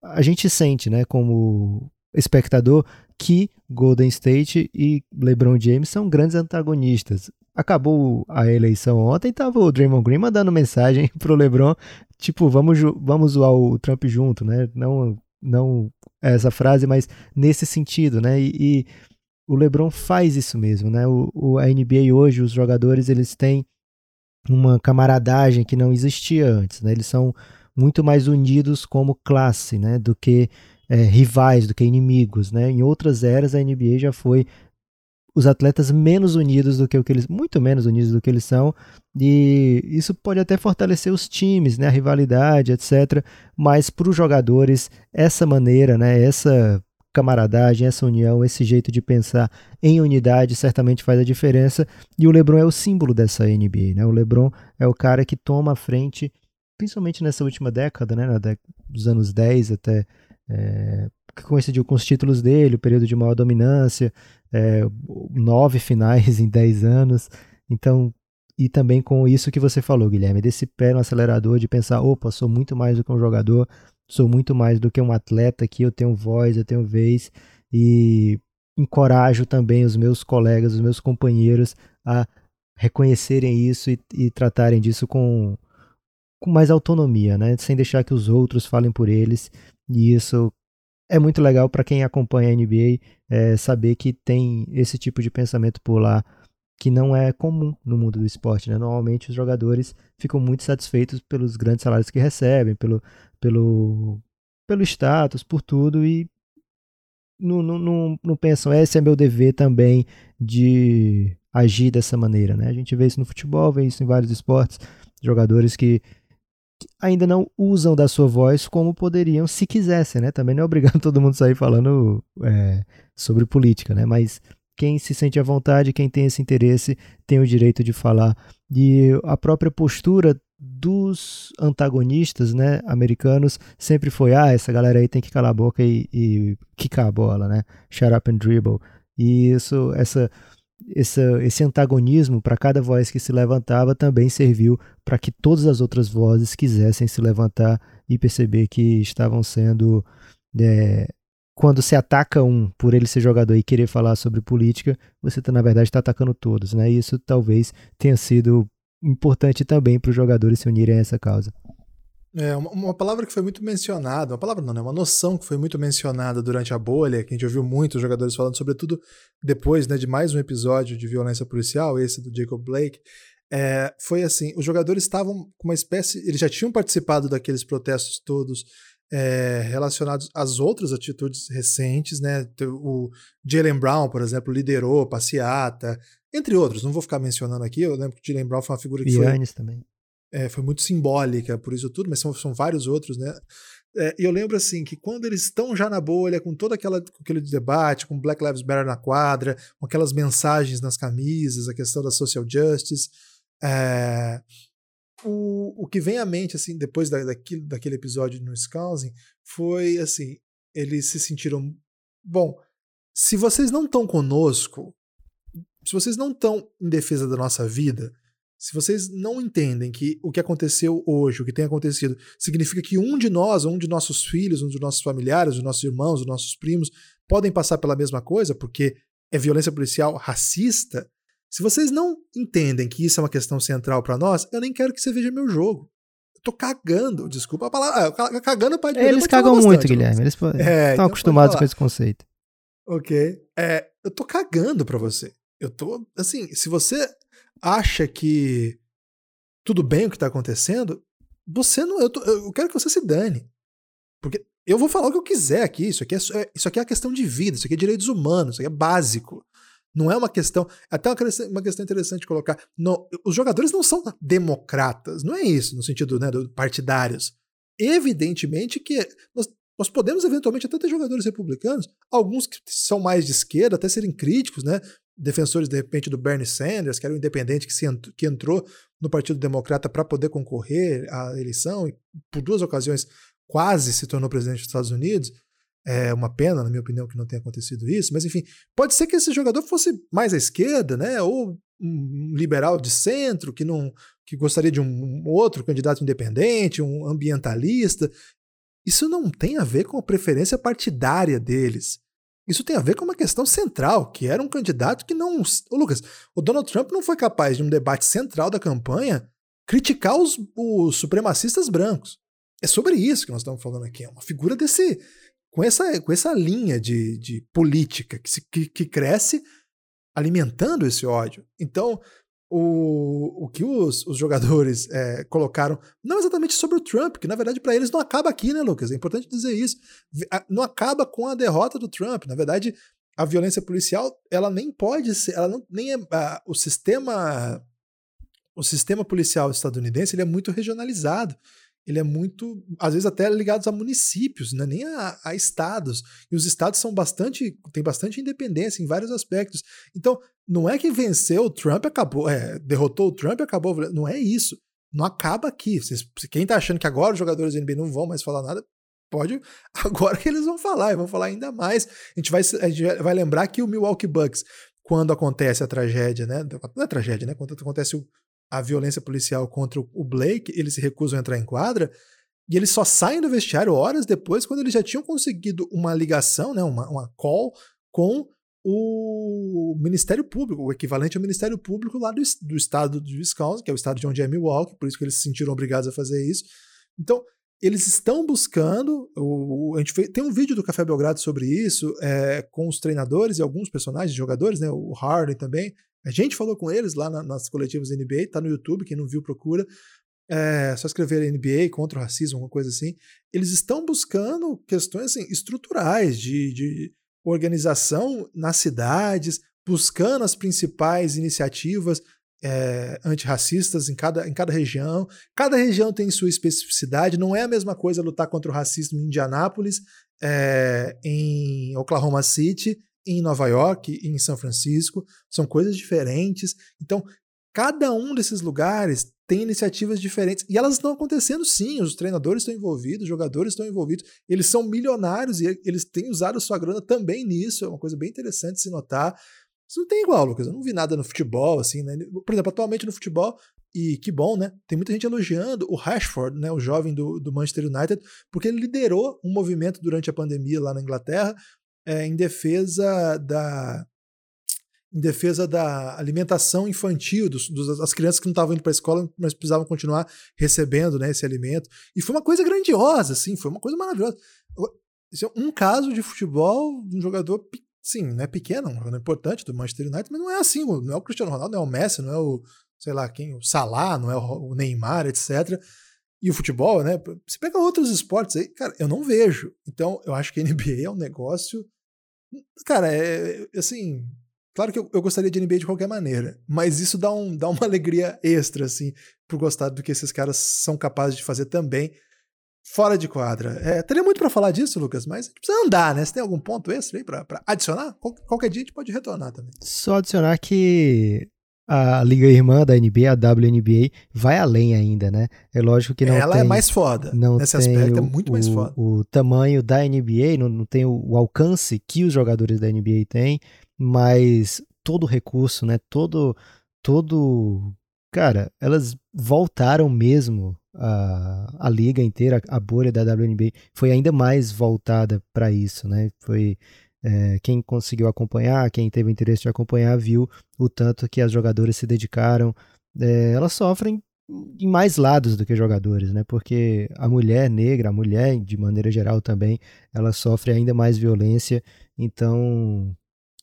a gente sente, né, como espectador, que Golden State e LeBron James são grandes antagonistas. Acabou a eleição ontem, tava o Draymond Green mandando mensagem pro LeBron, tipo, vamos, vamos zoar o Trump junto, né? Não, não essa frase, mas nesse sentido, né? E, e o LeBron faz isso mesmo, né? O, o, a NBA hoje, os jogadores, eles têm uma camaradagem que não existia antes. Né? Eles são muito mais unidos como classe né? do que é, rivais, do que inimigos. Né? Em outras eras, a NBA já foi os atletas menos unidos do que o que eles, muito menos unidos do que eles são, e isso pode até fortalecer os times, né, a rivalidade, etc. Mas para os jogadores, essa maneira, né, essa camaradagem, essa união, esse jeito de pensar em unidade certamente faz a diferença. E o LeBron é o símbolo dessa NBA, né? O LeBron é o cara que toma a frente, principalmente nessa última década, né, dos anos 10 até é, que coincidiu com os títulos dele, o período de maior dominância, é, nove finais em dez anos. Então, e também com isso que você falou, Guilherme, desse pé no acelerador de pensar, opa, sou muito mais do que um jogador, sou muito mais do que um atleta aqui, eu tenho voz, eu tenho vez e encorajo também os meus colegas, os meus companheiros a reconhecerem isso e, e tratarem disso com, com mais autonomia, né? Sem deixar que os outros falem por eles. E isso é muito legal para quem acompanha a NBA é, saber que tem esse tipo de pensamento por lá que não é comum no mundo do esporte. Né? Normalmente os jogadores ficam muito satisfeitos pelos grandes salários que recebem, pelo, pelo, pelo status, por tudo, e não, não, não, não pensam, esse é meu dever também de agir dessa maneira. Né? A gente vê isso no futebol, vê isso em vários esportes, jogadores que ainda não usam da sua voz como poderiam se quisessem, né? Também não é obrigado todo mundo sair falando é, sobre política, né? Mas quem se sente à vontade, quem tem esse interesse, tem o direito de falar. E a própria postura dos antagonistas, né, americanos, sempre foi, ah, essa galera aí tem que calar a boca e, e quicar a bola, né? Shut up and dribble. E isso, essa esse, esse antagonismo para cada voz que se levantava também serviu para que todas as outras vozes quisessem se levantar e perceber que estavam sendo. É, quando se ataca um por ele ser jogador e querer falar sobre política, você tá, na verdade está atacando todos. Né? E isso talvez tenha sido importante também para os jogadores se unirem a essa causa. É, uma, uma, palavra que foi muito mencionada, uma palavra não, né? Uma noção que foi muito mencionada durante a bolha, que a gente ouviu muitos jogadores falando, sobretudo depois né, de mais um episódio de violência policial, esse do Jacob Blake, é, foi assim: os jogadores estavam com uma espécie. Eles já tinham participado daqueles protestos todos é, relacionados às outras atitudes recentes, né? O Jalen Brown, por exemplo, liderou passeata, entre outros. Não vou ficar mencionando aqui, eu lembro que o Jalen Brown foi uma figura que Giannis foi. também é, foi muito simbólica por isso tudo, mas são, são vários outros, né? É, e eu lembro assim que quando eles estão já na bolha, com todo aquela, com aquele debate, com Black Lives Matter na quadra, com aquelas mensagens nas camisas, a questão da social justice, é, o, o que vem à mente assim depois da, daquele, daquele episódio no Wisconsin foi assim, eles se sentiram bom. Se vocês não estão conosco, se vocês não estão em defesa da nossa vida, se vocês não entendem que o que aconteceu hoje, o que tem acontecido, significa que um de nós, um de nossos filhos, um de nossos familiares, os nossos irmãos, os nossos primos, podem passar pela mesma coisa, porque é violência policial racista, se vocês não entendem que isso é uma questão central para nós, eu nem quero que você veja meu jogo. Eu tô cagando, desculpa a palavra. Ah, cagando para Eles cagam muito, Guilherme. Eles é, estão então acostumados com esse conceito. Ok. É, eu tô cagando para você. Eu tô, assim, se você acha que tudo bem o que está acontecendo, você não. Eu, tô, eu, quero que você se dane. Porque eu vou falar o que eu quiser aqui. Isso aqui é, é, isso aqui é uma questão de vida, isso aqui é direitos humanos, isso aqui é básico. Não é uma questão. Até uma questão, interessante de colocar. No, os jogadores não são democratas, não é isso, no sentido né, do, partidários. Evidentemente que nós, nós podemos eventualmente até ter jogadores republicanos, alguns que são mais de esquerda, até serem críticos, né? defensores, de repente, do Bernie Sanders, que era um independente que, se ent que entrou no Partido Democrata para poder concorrer à eleição e, por duas ocasiões, quase se tornou presidente dos Estados Unidos. É uma pena, na minha opinião, que não tenha acontecido isso, mas enfim, pode ser que esse jogador fosse mais à esquerda, né? Ou um liberal de centro que não que gostaria de um outro candidato independente, um ambientalista. Isso não tem a ver com a preferência partidária deles. Isso tem a ver com uma questão central, que era um candidato que não. Ô, Lucas, o Donald Trump não foi capaz de um debate central da campanha criticar os, os supremacistas brancos. É sobre isso que nós estamos falando aqui. É uma figura desse. Com essa, com essa linha de, de política que, se, que, que cresce alimentando esse ódio. Então, o, o que os, os jogadores é, colocaram, não exatamente sobre o Trump, que na verdade para eles não acaba aqui, né, Lucas? É importante dizer isso. Não acaba com a derrota do Trump. Na verdade, a violência policial, ela nem pode ser, ela não, nem é, uh, o sistema o sistema policial estadunidense ele é muito regionalizado. Ele é muito, às vezes até ligados a municípios, né? nem a, a estados. E os estados são bastante, têm bastante independência em vários aspectos. Então, não é que venceu o Trump acabou, é, derrotou o Trump acabou. Não é isso. Não acaba aqui. Vocês, quem tá achando que agora os jogadores da NBA não vão mais falar nada, pode. Agora que eles vão falar, e vão falar ainda mais. A gente vai, a gente vai lembrar que o Milwaukee Bucks, quando acontece a tragédia, né? Não é tragédia, né? Quando acontece o, a violência policial contra o Blake, eles se recusam a entrar em quadra. E eles só saem do vestiário horas depois, quando eles já tinham conseguido uma ligação, né, uma, uma call com o Ministério Público, o equivalente ao Ministério Público lá do, do estado de Wisconsin, que é o estado de onde é Milwaukee, por isso que eles se sentiram obrigados a fazer isso. Então, eles estão buscando. O, a gente fez, tem um vídeo do Café Belgrado sobre isso, é, com os treinadores e alguns personagens, jogadores, né? O Harden também. A gente falou com eles lá na, nas coletivas NBA, tá no YouTube, quem não viu, procura. É só escrever NBA contra o racismo, alguma coisa assim. Eles estão buscando questões assim, estruturais de, de organização nas cidades, buscando as principais iniciativas é, antirracistas em cada, em cada região. Cada região tem sua especificidade. Não é a mesma coisa lutar contra o racismo em Indianápolis, é, em Oklahoma City, em Nova York, em São Francisco. São coisas diferentes. Então, cada um desses lugares tem iniciativas diferentes. E elas estão acontecendo sim. Os treinadores estão envolvidos, os jogadores estão envolvidos. Eles são milionários e eles têm usado sua grana também nisso. É uma coisa bem interessante se notar. Isso não tem igual, Lucas. Eu não vi nada no futebol, assim, né? Por exemplo, atualmente no futebol, e que bom, né? Tem muita gente elogiando o Rashford, né? O jovem do, do Manchester United, porque ele liderou um movimento durante a pandemia lá na Inglaterra é, em defesa da em defesa da alimentação infantil dos, dos das crianças que não estavam indo para a escola, mas precisavam continuar recebendo né, esse alimento. E foi uma coisa grandiosa, assim, foi uma coisa maravilhosa. Isso é um caso de futebol um jogador sim, não é pequeno, é um jogador importante do Manchester United, mas não é assim, não é o Cristiano Ronaldo, não é o Messi, não é o, sei lá, quem, o Salah, não é o Neymar, etc. E o futebol, né? Você pega outros esportes aí, cara, eu não vejo. Então, eu acho que NBA é um negócio. Cara, é, é assim. Claro que eu, eu, gostaria de NBA de qualquer maneira, mas isso dá, um, dá uma alegria extra, assim, por gostar do que esses caras são capazes de fazer também fora de quadra. É, teria muito para falar disso, Lucas, mas a gente precisa andar, né? Você tem algum ponto extra aí para adicionar? Qual, qualquer dia a gente pode retornar também. Só adicionar que a liga irmã da NBA, a WNBA, vai além ainda, né? É lógico que não Ela é tem, é mais foda. Não Nesse aspecto é muito o, mais foda. O tamanho da NBA, não, não tem o, o alcance que os jogadores da NBA têm, mas todo o recurso, né? Todo, todo... Cara, elas voltaram mesmo a, a liga inteira, a bolha da WNBA foi ainda mais voltada para isso, né? Foi é, quem conseguiu acompanhar, quem teve interesse de acompanhar, viu o tanto que as jogadoras se dedicaram. É, elas sofrem em mais lados do que jogadores, né? Porque a mulher negra, a mulher de maneira geral também, ela sofre ainda mais violência. Então,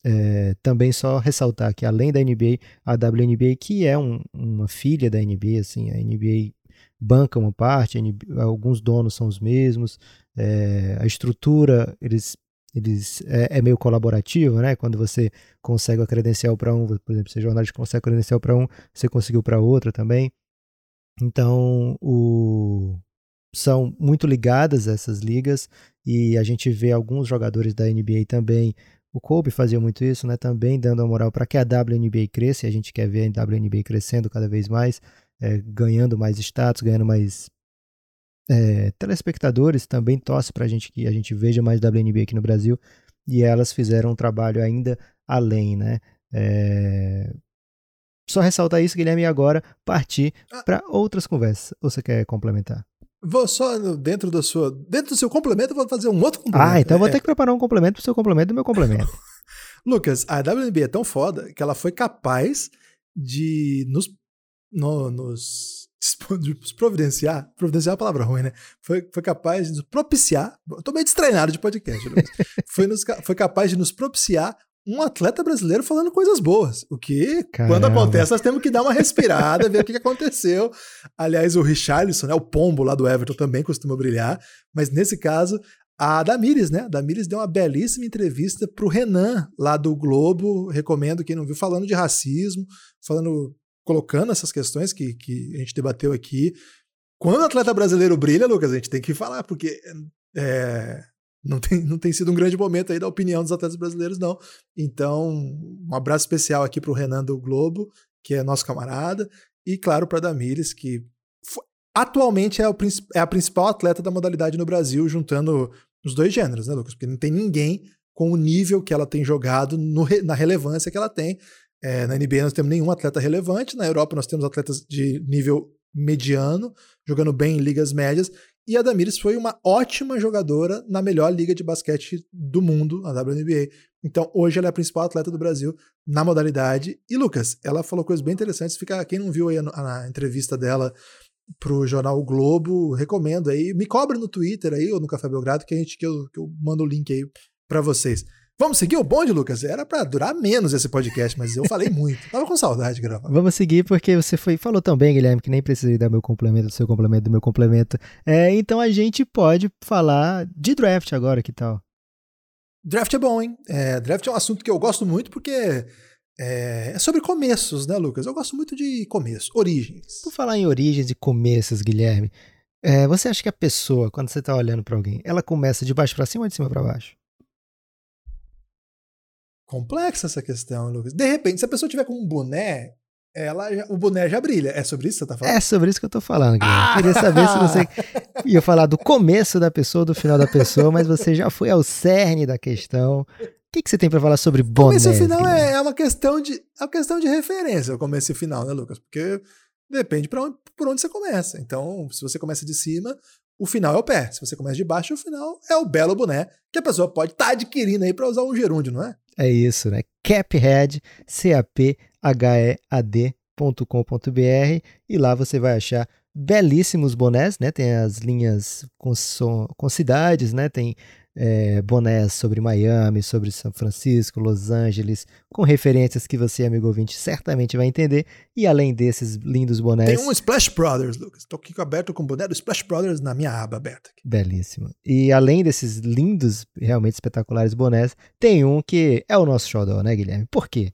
é, também só ressaltar que além da NBA, a WNBA, que é um, uma filha da NBA, assim, a NBA banca uma parte, alguns donos são os mesmos, é, a estrutura eles, eles é, é, meio colaborativa, né? Quando você consegue a credencial para um, por exemplo, você é jornalista consegue a credencial para um, você conseguiu para outra também. Então, o, são muito ligadas essas ligas e a gente vê alguns jogadores da NBA também. O Kobe fazia muito isso, né? Também dando a moral para que a WNBA cresça. E a gente quer ver a WNBA crescendo cada vez mais é, ganhando mais status, ganhando mais é, telespectadores, também torce para a gente que a gente veja mais WNBA aqui no Brasil. E elas fizeram um trabalho ainda além, né? É... Só ressaltar isso, Guilherme, e agora partir ah. para outras conversas. Ou você quer complementar? Vou só dentro do seu dentro do seu complemento, vou fazer um outro complemento. Ah, então é. vou ter que preparar um complemento para o seu complemento do meu complemento. Lucas, a WNBA é tão foda que ela foi capaz de nos no, nos, nos providenciar, providenciar é uma palavra ruim, né? Foi, foi capaz de nos propiciar, tô meio destreinado de podcast, foi, nos, foi capaz de nos propiciar um atleta brasileiro falando coisas boas. O que, Caramba. quando acontece, nós temos que dar uma respirada, ver o que aconteceu. Aliás, o Richarlison, né, o pombo lá do Everton, também costuma brilhar, mas nesse caso, a Damires, né? A Damires deu uma belíssima entrevista pro Renan, lá do Globo. Recomendo quem não viu, falando de racismo, falando, colocando essas questões que, que a gente debateu aqui. Quando o atleta brasileiro brilha, Lucas, a gente tem que falar, porque é, não, tem, não tem sido um grande momento aí da opinião dos atletas brasileiros, não. Então, um abraço especial aqui pro Renan do Globo, que é nosso camarada, e claro, para Damires, que atualmente é, o, é a principal atleta da modalidade no Brasil, juntando os dois gêneros, né, Lucas? Porque não tem ninguém com o nível que ela tem jogado, no, na relevância que ela tem. É, na NBA nós temos nenhum atleta relevante, na Europa nós temos atletas de nível mediano, jogando bem em ligas médias, e a Damires foi uma ótima jogadora na melhor liga de basquete do mundo, a WNBA. Então, hoje ela é a principal atleta do Brasil na modalidade. E Lucas, ela falou coisas bem interessantes. Fica quem não viu aí a, a entrevista dela pro jornal o Globo, recomendo aí. Me cobre no Twitter aí ou no Café Belgrado que a gente que eu, que eu mando o link aí para vocês. Vamos seguir o bonde, Lucas? Era para durar menos esse podcast, mas eu falei muito. Tava com saudade de gravar. Vamos seguir porque você foi falou tão bem, Guilherme, que nem precisei dar meu complemento do seu complemento do meu complemento. É, então a gente pode falar de draft agora, que tal? Draft é bom, hein? É, draft é um assunto que eu gosto muito porque é, é, sobre começos, né, Lucas? Eu gosto muito de começo, origens. Por falar em origens e começos, Guilherme, é, você acha que a pessoa, quando você está olhando para alguém, ela começa de baixo para cima ou de cima para baixo? Complexa essa questão, Lucas. De repente, se a pessoa tiver com um boné, ela já, o boné já brilha. É sobre isso que você tá falando? É sobre isso que eu tô falando. Ah! Queria saber se você ia falar do começo da pessoa, do final da pessoa, mas você já foi ao cerne da questão. O que, que você tem para falar sobre bonés? Começo e final é, é, uma questão de é uma questão de referência, o começo e final, né, Lucas? Porque depende para onde, por onde você começa. Então, se você começa de cima, o final é o pé. Se você começa de baixo, o final é o belo boné que a pessoa pode estar tá adquirindo aí para usar um gerúndio, não é? É isso, né? Caphead, C-A-P-H-E-A-D.com.br e lá você vai achar belíssimos bonés, né? Tem as linhas com, com cidades, né? Tem é, bonés sobre Miami, sobre São Francisco, Los Angeles, com referências que você, amigo ouvinte, certamente vai entender. E além desses lindos bonés. Tem um Splash Brothers, Lucas. Estou aqui aberto com o boné do Splash Brothers na minha aba aberta. Aqui. Belíssimo. E além desses lindos, realmente espetaculares bonés, tem um que é o nosso xodó, né, Guilherme? Por quê?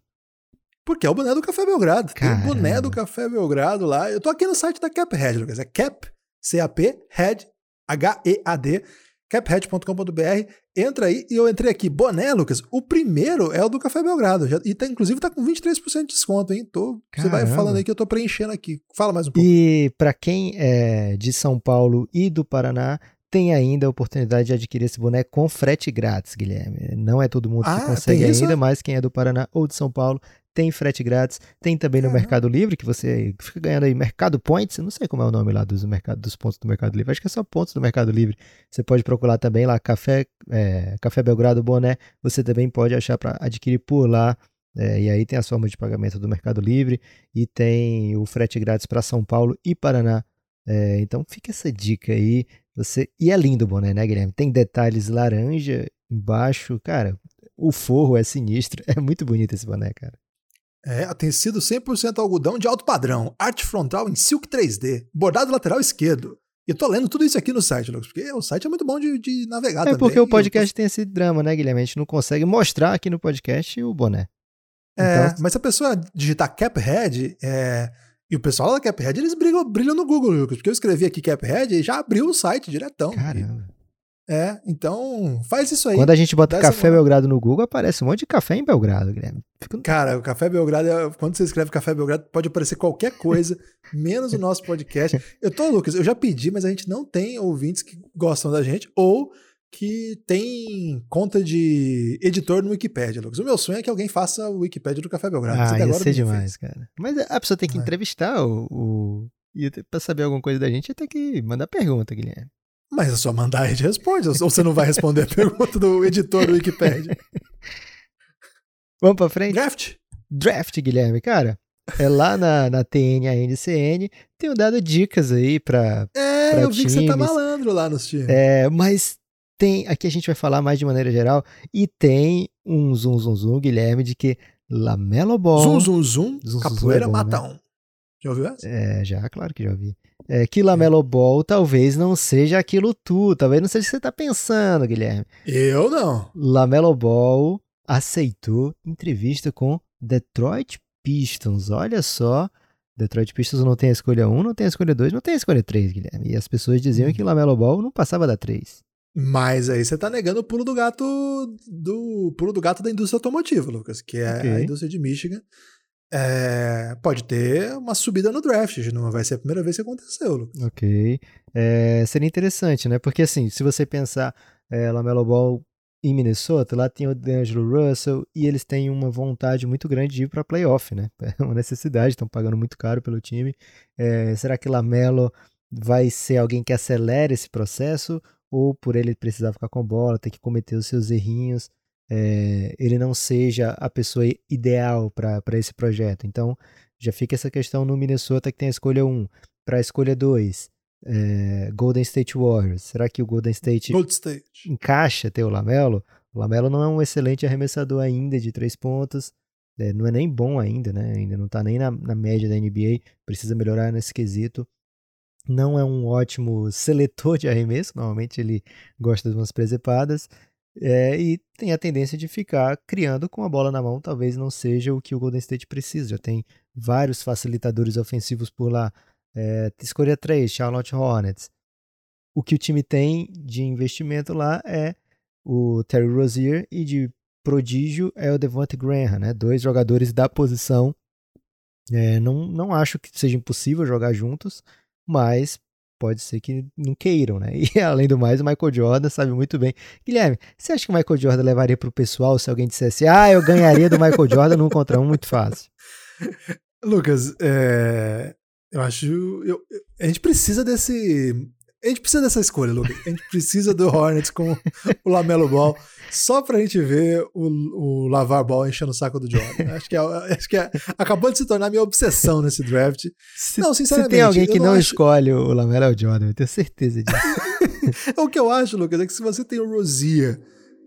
Porque é o boné do Café Belgrado. Caramba. Tem o boné do Café Belgrado lá. Eu tô aqui no site da Caphead, Lucas. É Cap, C-A-P, Head, H-E-A-D caphead.com.br. Entra aí e eu entrei aqui. Boné, Lucas. O primeiro é o do Café Belgrado. Já, e tá, inclusive tá com 23% de desconto, hein? Tô, você vai falando aí que eu tô preenchendo aqui. Fala mais um pouco. E para quem é de São Paulo e do Paraná, tem ainda a oportunidade de adquirir esse boné com frete grátis, Guilherme. Não é todo mundo que ah, consegue ainda, mas quem é do Paraná ou de São Paulo tem frete grátis, tem também no Mercado Livre, que você fica ganhando aí Mercado Points, eu não sei como é o nome lá dos, mercado, dos pontos do Mercado Livre, acho que é só pontos do Mercado Livre. Você pode procurar também lá Café, é, Café Belgrado Boné, você também pode achar para adquirir por lá. É, e aí tem as formas de pagamento do Mercado Livre e tem o frete grátis para São Paulo e Paraná. É, então fica essa dica aí. Você e é lindo o boné, né, Guilherme? Tem detalhes laranja embaixo, cara. O forro é sinistro. É muito bonito esse boné, cara. É, tecido 100% algodão de alto padrão, arte frontal em silk 3D, bordado lateral esquerdo. E eu tô lendo tudo isso aqui no site, Lucas, porque o site é muito bom de, de navegar é também. É porque o podcast tô... tem esse drama, né, Guilherme? A gente não consegue mostrar aqui no podcast o boné. É, então... mas se a pessoa digitar Caphead, é, e o pessoal da Caphead, eles brilham, brilham no Google, Lucas, porque eu escrevi aqui Caphead e já abriu o site diretão. Caramba. É, então faz isso aí. Quando a gente bota Café Belgrado no Google, aparece um monte de café em Belgrado, Guilherme. Fica... Cara, o Café Belgrado, é, quando você escreve Café Belgrado, pode aparecer qualquer coisa, menos o nosso podcast. Eu tô, Lucas, eu já pedi, mas a gente não tem ouvintes que gostam da gente ou que tem conta de editor no Wikipedia, Lucas. O meu sonho é que alguém faça o Wikipedia do Café Belgrado. Ah, ia ser demais, fez. cara. Mas a pessoa tem que é. entrevistar o, o... E pra saber alguma coisa da gente, tem que mandar pergunta, Guilherme. Mas é só mandar a gente responde, ou você não vai responder a pergunta do editor do Wikipedia. Vamos pra frente? Draft? Draft, Guilherme. Cara, é lá na, na TN, a NCN, tenho dado dicas aí pra. É, pra eu times. vi que você tá malandro lá nos times. É, mas tem. Aqui a gente vai falar mais de maneira geral. E tem um zoom, zoom, zoom, Guilherme, de que Lamelo Ball. Zoom, zoom, zoom. zoom capoeira zoom é bom, mata né? um. Já ouviu essa? É, já, claro que já ouvi. É, que Lamelo Ball talvez não seja aquilo tudo, talvez não seja o que você está pensando, Guilherme. Eu não. Lamelo Ball aceitou entrevista com Detroit Pistons. Olha só, Detroit Pistons não tem a escolha 1, não tem a escolha 2, não tem a escolha 3, Guilherme. E as pessoas diziam que Lamelo Ball não passava da 3. Mas aí você tá negando o pulo do gato do pulo do gato da indústria automotiva, Lucas, que é okay. a indústria de Michigan. É, pode ter uma subida no draft, não vai ser a primeira vez que aconteceu. Lucas. Ok. É, seria interessante, né? Porque assim, se você pensar é, Lamelo Ball em Minnesota, lá tem o D'Angelo Russell e eles têm uma vontade muito grande de ir para playoff, né? É uma necessidade, estão pagando muito caro pelo time. É, será que Lamelo vai ser alguém que acelera esse processo ou por ele precisar ficar com bola, ter que cometer os seus errinhos, é, ele não seja a pessoa ideal para esse projeto? Então, já fica essa questão no Minnesota que tem a escolha 1. Para a escolha 2, é, Golden State Warriors. Será que o Golden State, State. encaixa ter o Lamelo? O Lamelo não é um excelente arremessador ainda de três pontos. É, não é nem bom ainda, né? Ainda não está nem na, na, média da NBA. Precisa melhorar nesse quesito. Não é um ótimo seletor de arremesso. Normalmente ele gosta de umas presepadas. É, e tem a tendência de ficar criando com a bola na mão. Talvez não seja o que o Golden State precisa. Já tem vários facilitadores ofensivos por lá. É, escolha 3, Charlotte Hornets. O que o time tem de investimento lá é o Terry Rozier e de prodígio é o Devontae Graham, né? Dois jogadores da posição. É, não, não acho que seja impossível jogar juntos, mas pode ser que não queiram, né? E além do mais, o Michael Jordan sabe muito bem. Guilherme, você acha que o Michael Jordan levaria para o pessoal se alguém dissesse, ah, eu ganharia do Michael Jordan num contra um muito fácil? Lucas, é, eu acho. Eu, a gente precisa desse. A gente precisa dessa escolha, Lucas. A gente precisa do Hornets com o Lamelo Ball só pra gente ver o, o Lavar Ball enchendo o saco do Jordan. Acho que, é, acho que é, acabou de se tornar minha obsessão nesse draft. Se, não, sinceramente. Se tem alguém que não, acho... escolhe o Lamelo é o Jordan, eu tenho certeza disso. o que eu acho, Lucas, é que se você tem o Rozier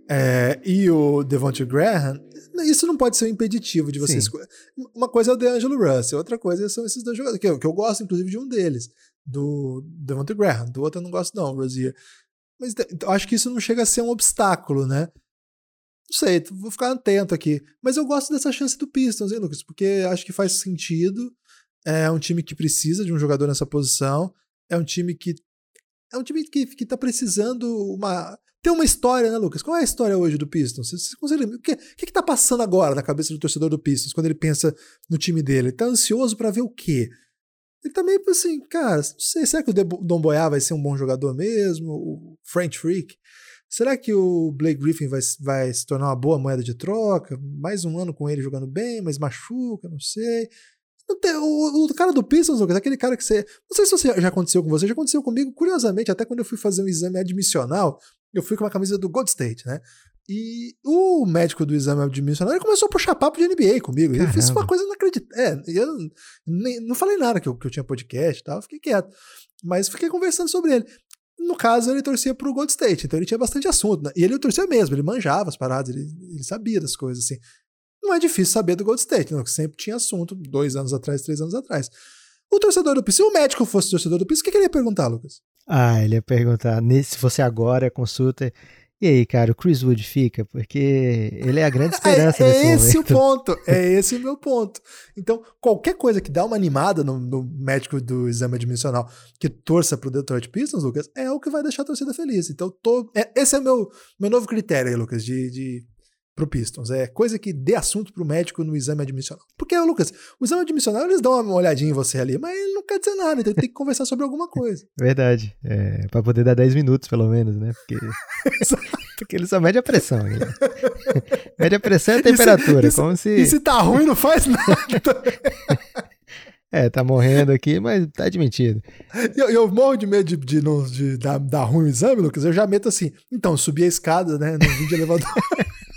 é, e o Devontae Graham, isso não pode ser um impeditivo de você escolher. Uma coisa é o DeAngelo Russell, outra coisa são esses dois jogadores, que eu, que eu gosto, inclusive, de um deles, do Devontae Graham. Do outro eu não gosto, não, Rozier. Mas eu acho que isso não chega a ser um obstáculo, né? Não sei, vou ficar atento aqui. Mas eu gosto dessa chance do Pistons, hein, Lucas? Porque acho que faz sentido. É um time que precisa de um jogador nessa posição. É um time que. É um time que, que tá precisando uma tem uma história, né, Lucas? Qual é a história hoje do Pistons? Você, consegue O que, que, que tá passando agora na cabeça do torcedor do Pistons quando ele pensa no time dele? Ele tá ansioso para ver o quê? Ele tá meio assim, cara, não sei, será que o Dom Boyá vai ser um bom jogador mesmo? O French Freak? Será que o Blake Griffin vai, vai se tornar uma boa moeda de troca? Mais um ano com ele jogando bem, mas machuca, não sei. O, o, cara do Pistons, Lucas, aquele cara que você. Não sei se você, já aconteceu com você, já aconteceu comigo, curiosamente, até quando eu fui fazer um exame admissional, eu fui com uma camisa do Gold State, né? E o médico do exame admissional ele começou a puxar papo de NBA comigo. Caramba. Ele fez uma coisa inacreditável. É, eu nem, não falei nada que eu, que eu tinha podcast e tal, fiquei quieto. Mas fiquei conversando sobre ele. No caso, ele torcia pro Gold State, então ele tinha bastante assunto. Né? E ele torcia mesmo, ele manjava as paradas, ele, ele sabia das coisas, assim. Não é difícil saber do Gold State, não, que sempre tinha assunto, dois anos atrás, três anos atrás. O torcedor do Piso, se o médico fosse torcedor do Piso, o que, que ele ia perguntar, Lucas? Ah, ele ia perguntar, se fosse agora, consulta. E aí, cara, o Chris Wood fica? Porque ele é a grande esperança é, é esse momento. o ponto, é esse o meu ponto. Então, qualquer coisa que dá uma animada no, no médico do exame admissional que torça pro Detroit Pistons, Lucas, é o que vai deixar a torcida feliz. Então, tô, é, esse é o meu, meu novo critério aí, Lucas, de, de pro Pistons. É coisa que dê assunto pro médico no exame admissional. Porque, Lucas, o exame admissional eles dão uma olhadinha em você ali, mas ele não quer dizer nada, então ele tem que conversar sobre alguma coisa. Verdade. É, pra poder dar 10 minutos, pelo menos, né? Porque, porque ele só mede a pressão. Né? mede a pressão e a temperatura. Isso, como se... e se tá ruim, não faz nada. É, tá morrendo aqui, mas tá admitido. Eu, eu morro de medo de, de, de, de dar, dar ruim o exame, Lucas. Eu já meto assim. Então, subi a escada, né? No vídeo elevador.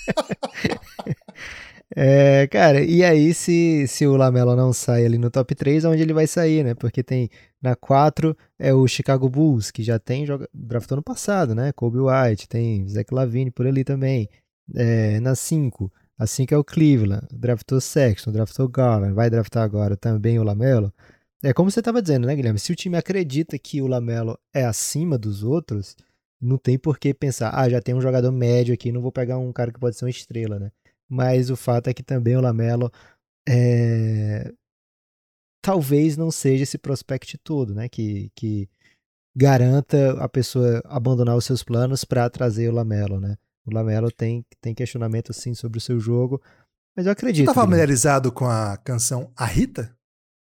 É, cara, e aí se, se o Lamelo não sai ali no top 3, onde ele vai sair, né? Porque tem na 4 é o Chicago Bulls, que já tem joga, draftou no passado, né? Kobe White, tem Zach Lavine por ali também. É, na 5, a 5 é o Cleveland, draftou Sexton, draftou Garland, vai draftar agora também o Lamelo. É como você estava dizendo, né, Guilherme? Se o time acredita que o Lamelo é acima dos outros, não tem por que pensar, ah, já tem um jogador médio aqui, não vou pegar um cara que pode ser uma estrela, né? Mas o fato é que também o Lamelo é... talvez não seja esse prospect todo, né? Que, que garanta a pessoa abandonar os seus planos para trazer o Lamelo, né? O Lamelo tem, tem questionamento sim sobre o seu jogo, mas eu acredito. Você tá familiarizado com a canção A Rita?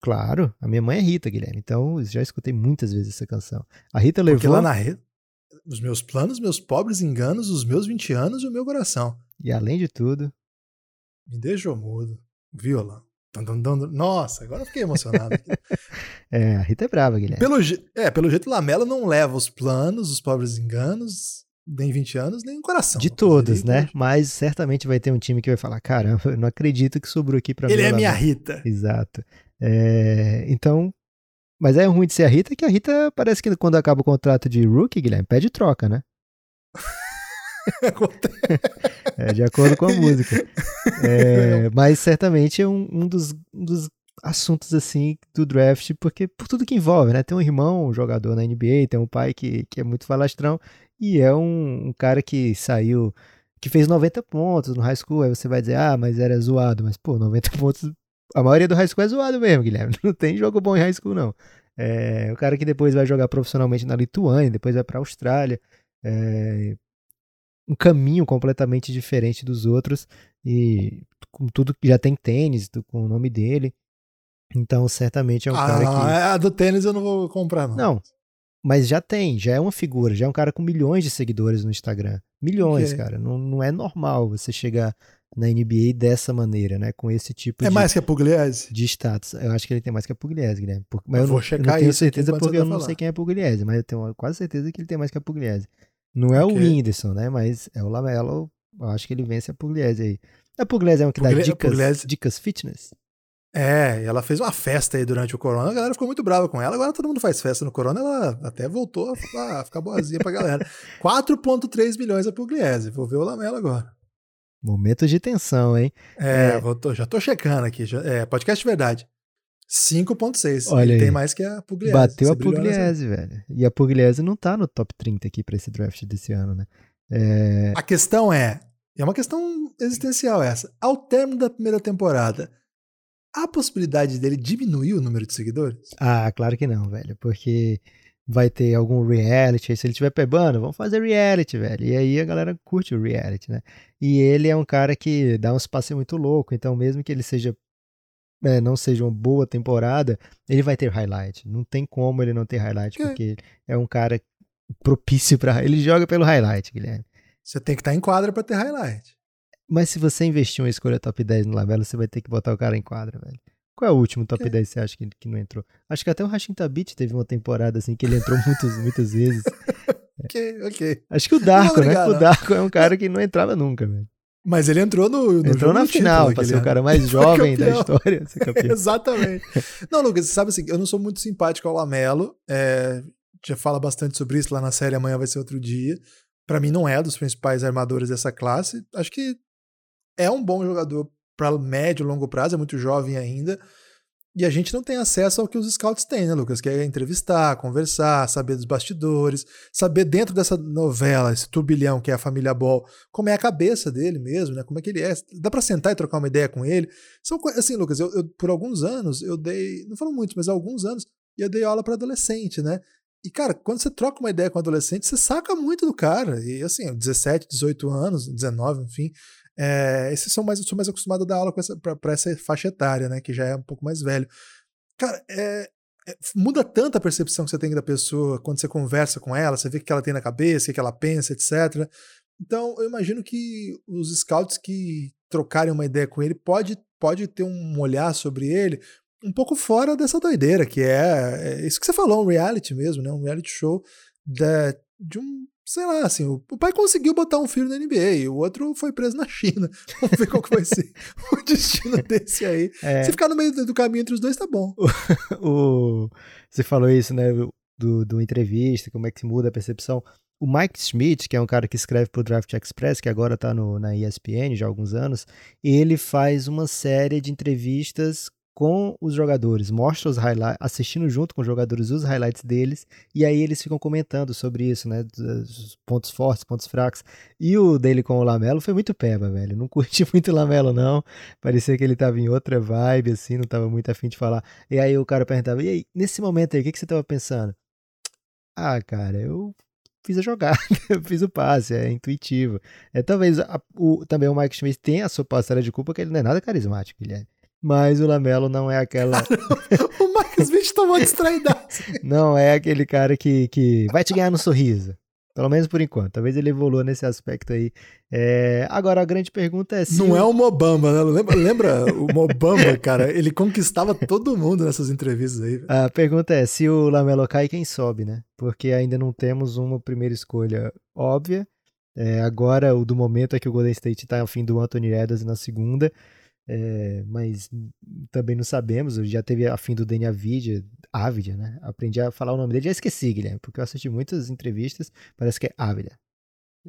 Claro, a minha mãe é Rita, Guilherme, então já escutei muitas vezes essa canção. A Rita levou. Porque lá na Rita, os meus planos, meus pobres enganos, os meus 20 anos e o meu coração. E além de tudo. Me deixou mudo. Violão. Nossa, agora eu fiquei emocionado. é, a Rita é brava, Guilherme. Pelo, é, pelo jeito, Lamela não leva os planos, os pobres enganos, nem 20 anos, nem o coração. De todos, né? Mas certamente vai ter um time que vai falar: caramba, eu não acredito que sobrou aqui pra Ele mim. Ele é minha Rita. Exato. É, então. Mas é ruim de ser a Rita que a Rita parece que quando acaba o contrato de rookie, Guilherme, pede troca, né? é, de acordo com a música. É, mas certamente é um, um, dos, um, dos, assuntos assim do draft, porque por tudo que envolve, né? Tem um irmão, um jogador na NBA, tem um pai que, que é muito falastrão, e é um, um cara que saiu, que fez 90 pontos no high school. Aí você vai dizer, ah, mas era zoado. Mas, pô, 90 pontos. A maioria do high school é zoado mesmo, Guilherme. Não tem jogo bom em high school, não. É, o cara que depois vai jogar profissionalmente na Lituânia, depois vai para a Austrália. É, um caminho completamente diferente dos outros e com tudo que já tem tênis com o nome dele. Então, certamente é um ah, cara que. A do tênis eu não vou comprar, não. Não. Mas já tem, já é uma figura, já é um cara com milhões de seguidores no Instagram. Milhões, okay. cara. Não, não é normal você chegar na NBA dessa maneira, né? Com esse tipo é de. É mais que a Pugliese? De status. Eu acho que ele tem mais que a Pugliese, Guilherme. Mas eu, eu vou não, checar eu não tenho isso certeza porque eu tá não falar. sei quem é a Pugliese, mas eu tenho quase certeza que ele tem mais que a Pugliese. Não é okay. o Whindersson, né? Mas é o Lamelo. Eu acho que ele vence a Pugliese aí. A Pugliese é uma que dá dicas, Pugliese... dicas fitness? É, ela fez uma festa aí durante o Corona, a galera ficou muito brava com ela. Agora todo mundo faz festa no Corona, ela até voltou a, a ficar boazinha pra galera. 4,3 milhões a Pugliese. Vou ver o Lamelo agora. Momentos de tensão, hein? É, é... Tô, já tô checando aqui. Já, é, podcast de verdade. 5.6. Olha tem mais que a Pugliese. Bateu a Pugliese, velho. E a Pugliese não tá no top 30 aqui pra esse draft desse ano, né? É... A questão é, é uma questão existencial essa. Ao término da primeira temporada, há a possibilidade dele diminuir o número de seguidores? Ah, claro que não, velho. Porque vai ter algum reality. Se ele tiver pebando, vamos fazer reality, velho. E aí a galera curte o reality, né? E ele é um cara que dá uns passes muito louco. Então, mesmo que ele seja é, não seja uma boa temporada, ele vai ter highlight. Não tem como ele não ter highlight, É. porque é um cara propício para Ele joga pelo highlight, Guilherme. Você tem que estar em quadra pra ter highlight. Mas se você investir uma escolha top 10 no Lamelo, você vai ter que botar o cara em quadra, velho. Qual é o último top Que? 10 que você acha que, que não entrou? Acho que até o Rashim Tabit teve uma temporada assim que ele entrou muitas, muitas vezes. Ok, ok. Acho que o Darko, Não, né? O Darko é um cara que não entrava nunca, velho. Mas ele entrou no, no Entrou na final, título pra ser o cara ano. mais jovem da história. Exatamente. Não, Lucas, você sabe assim, eu não sou muito simpático ao Lamelo. É, já fala bastante sobre isso lá na série, amanhã vai ser outro dia. Pra mim não é dos principais armadores dessa classe. Acho que é um bom jogador para médio e longo prazo, é muito jovem ainda. E a gente não tem acesso ao que os scouts têm, né, Lucas? Que é entrevistar, conversar, saber dos bastidores, saber dentro dessa novela, esse turbilhão que é a família Ball, como é a cabeça dele mesmo, né? Como é que ele é. Dá pra sentar e trocar uma ideia com ele. São assim, Lucas, eu, eu- por alguns anos eu dei, não foram muitos, mas alguns anos eu dei aula para adolescente, né? E, cara, quando você troca uma ideia com um adolescente, você saca muito do cara. E, assim, 17, 18 anos, 19, enfim. É, esses são mais, eu sou mais acostumado a dar aula com essa, essa faixa etária, né? Que já é um pouco mais velho. Cara, é, é, muda tanto a percepção que você tem da pessoa quando você conversa com ela, você vê o que ela tem na cabeça, o que ela pensa, etc. Então, eu imagino que os scouts que trocarem uma ideia com ele pode, pode ter um olhar sobre ele um pouco fora dessa doideira, que é, é isso que você falou, um reality mesmo, né? Um reality show da, de um, sei lá, assim, o, o pai conseguiu botar um filho na NBA, e o outro foi preso na China. Vamos ver qual que vai ser o destino desse aí. É, Se ficar no meio do caminho entre os dois, tá bom. o, você falou isso, né? Do, do entrevista, como é que muda a percepção. O Mike Schmidt, que é um cara que escreve pro Draft Express, que agora tá no, na ESPN já há alguns anos, ele faz uma série de entrevistas com os jogadores, mostra os highlights, assistindo junto com os jogadores os highlights deles, e aí eles ficam comentando sobre isso, né? Os pontos fortes, pontos fracos. E o dele com o Lamelo foi muito peba, velho. Não curti muito o Lamelo, não. Parecia que ele tava em outra vibe, assim, não tava muito afim de falar. E aí o cara perguntava: e aí, nesse momento aí, o que, que você tava pensando? Ah, cara, eu fiz a jogada, eu fiz o passe, é intuitivo. É, talvez a, o, também o Mike Smith tenha a sua parcela de culpa, que ele não é nada carismático, Guilherme. Mas o Lamelo não é aquela. o Mike Smith tomou distraída. não é aquele cara que, que vai te ganhar no sorriso. Pelo menos por enquanto. Talvez ele evolua nesse aspecto aí. É... Agora, a grande pergunta é se. Não é o Mobamba, né? Lembra, lembra o Mobamba, cara? Ele conquistava todo mundo nessas entrevistas aí. A pergunta é se o Lamelo cai, quem sobe, né? Porque ainda não temos uma primeira escolha óbvia. É, agora, o do momento é que o Golden State está ao fim do Anthony Edwards na segunda. É, mas também não sabemos. Já teve a fim do Danny Avidia, Avidia, né? Aprendi a falar o nome dele, já esqueci, Guilherme, porque eu assisti muitas entrevistas, parece que é Avidia.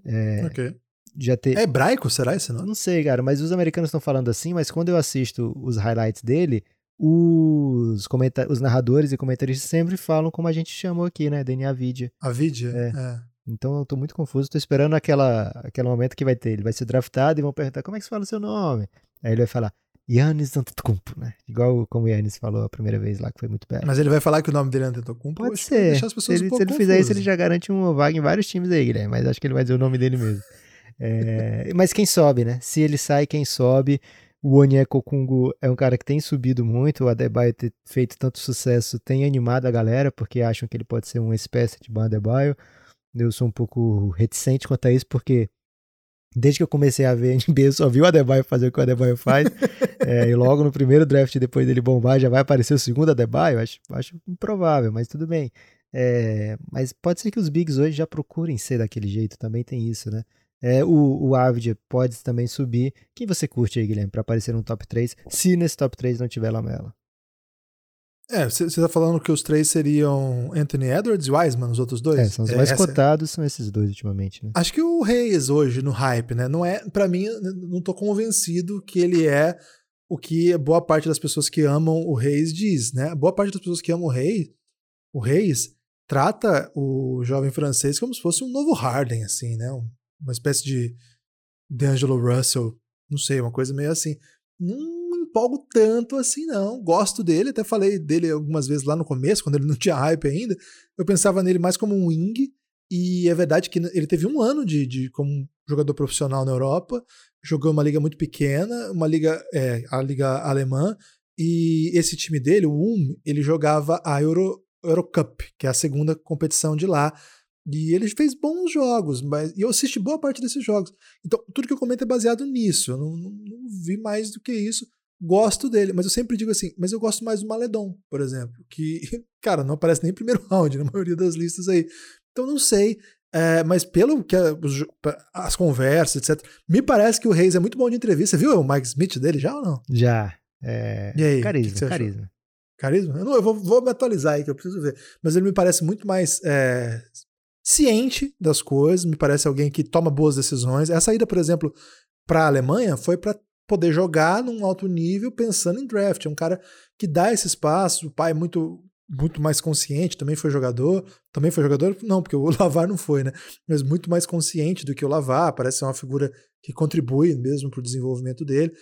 É, ok. Já te... É hebraico, será esse nome? Não sei, cara, mas os americanos estão falando assim, mas quando eu assisto os highlights dele, os, comentar... os narradores e comentaristas sempre falam como a gente chamou aqui, né? Danny Avidia. Avidia? É. é. Então eu tô muito confuso, tô esperando aquela, aquele momento que vai ter. Ele vai ser draftado e vão perguntar como é que se fala o seu nome. Aí ele vai falar, Yannis Antetokounmpo, né? Igual como o Yannis falou a primeira vez lá, que foi muito perto. Mas ele vai falar que o nome dele é Antetokounmpo? Pode ser. se ele, um se ele fizer isso, ele já garante uma vaga em vários times aí, Guilherme. Mas acho que ele vai dizer o nome dele mesmo. é, mas quem sobe, né? Se ele sai, quem sobe... O Onyeko Kungu é um cara que tem subido muito, o Adebayo ter feito tanto sucesso tem animado a galera, porque acham que ele pode ser uma espécie de Adebayo. Eu sou um pouco reticente quanto a isso, porque Desde que eu comecei a ver NBA, eu só vi o Adebayo fazer o que o Adebayo faz. é, e logo no primeiro draft, depois dele bombar, já vai aparecer o segundo Adebayo. Acho, acho improvável, mas tudo bem. É, mas pode ser que os Bigs hoje já procurem ser daquele jeito, também tem isso, né? É, o, o Avid pode também subir. Quem você curte aí, Guilherme, para aparecer no top 3, se nesse top 3 não tiver Lamela? É, você está falando que os três seriam Anthony Edwards e Wiseman, os outros dois? É, são os mais é, cotados, são esses dois ultimamente, né? Acho que o Reis hoje, no hype, né? Não é, para mim, não tô convencido que ele é o que boa parte das pessoas que amam o Reis diz, né? Boa parte das pessoas que amam o Reis, o Reis trata o jovem francês como se fosse um novo Harden, assim, né? Uma espécie de D'Angelo Russell, não sei, uma coisa meio assim. Não empolgo tanto assim, não. Gosto dele, até falei dele algumas vezes lá no começo, quando ele não tinha hype ainda. Eu pensava nele mais como um wing, e é verdade que ele teve um ano de, de como jogador profissional na Europa, jogou uma liga muito pequena, uma liga, é, a liga alemã, e esse time dele, o UM, ele jogava a Euro, Eurocup, que é a segunda competição de lá, e ele fez bons jogos, mas e eu assisti boa parte desses jogos. Então, tudo que eu comento é baseado nisso. Eu não, não, não vi mais do que isso gosto dele, mas eu sempre digo assim, mas eu gosto mais do Maledon, por exemplo, que, cara, não aparece nem em primeiro round na maioria das listas aí. Então não sei, é, mas pelo que a, as conversas, etc, me parece que o Reis é muito bom de entrevista. Viu o Mike Smith dele já ou não? Já. É... E aí? Carisma, que carisma. Carisma? Eu, não, eu vou, vou, me atualizar aí, que eu preciso ver. Mas ele me parece muito mais é, ciente das coisas, me parece alguém que toma boas decisões. Essa ida, por exemplo, para a Alemanha foi para poder jogar num alto nível pensando em draft. É um cara que dá esse espaço, o pai é muito muito mais consciente, também foi jogador, também foi jogador, não, porque o Lavar não foi, né? Mas muito mais consciente do que o Lavar, parece ser uma figura que contribui mesmo para o desenvolvimento dele.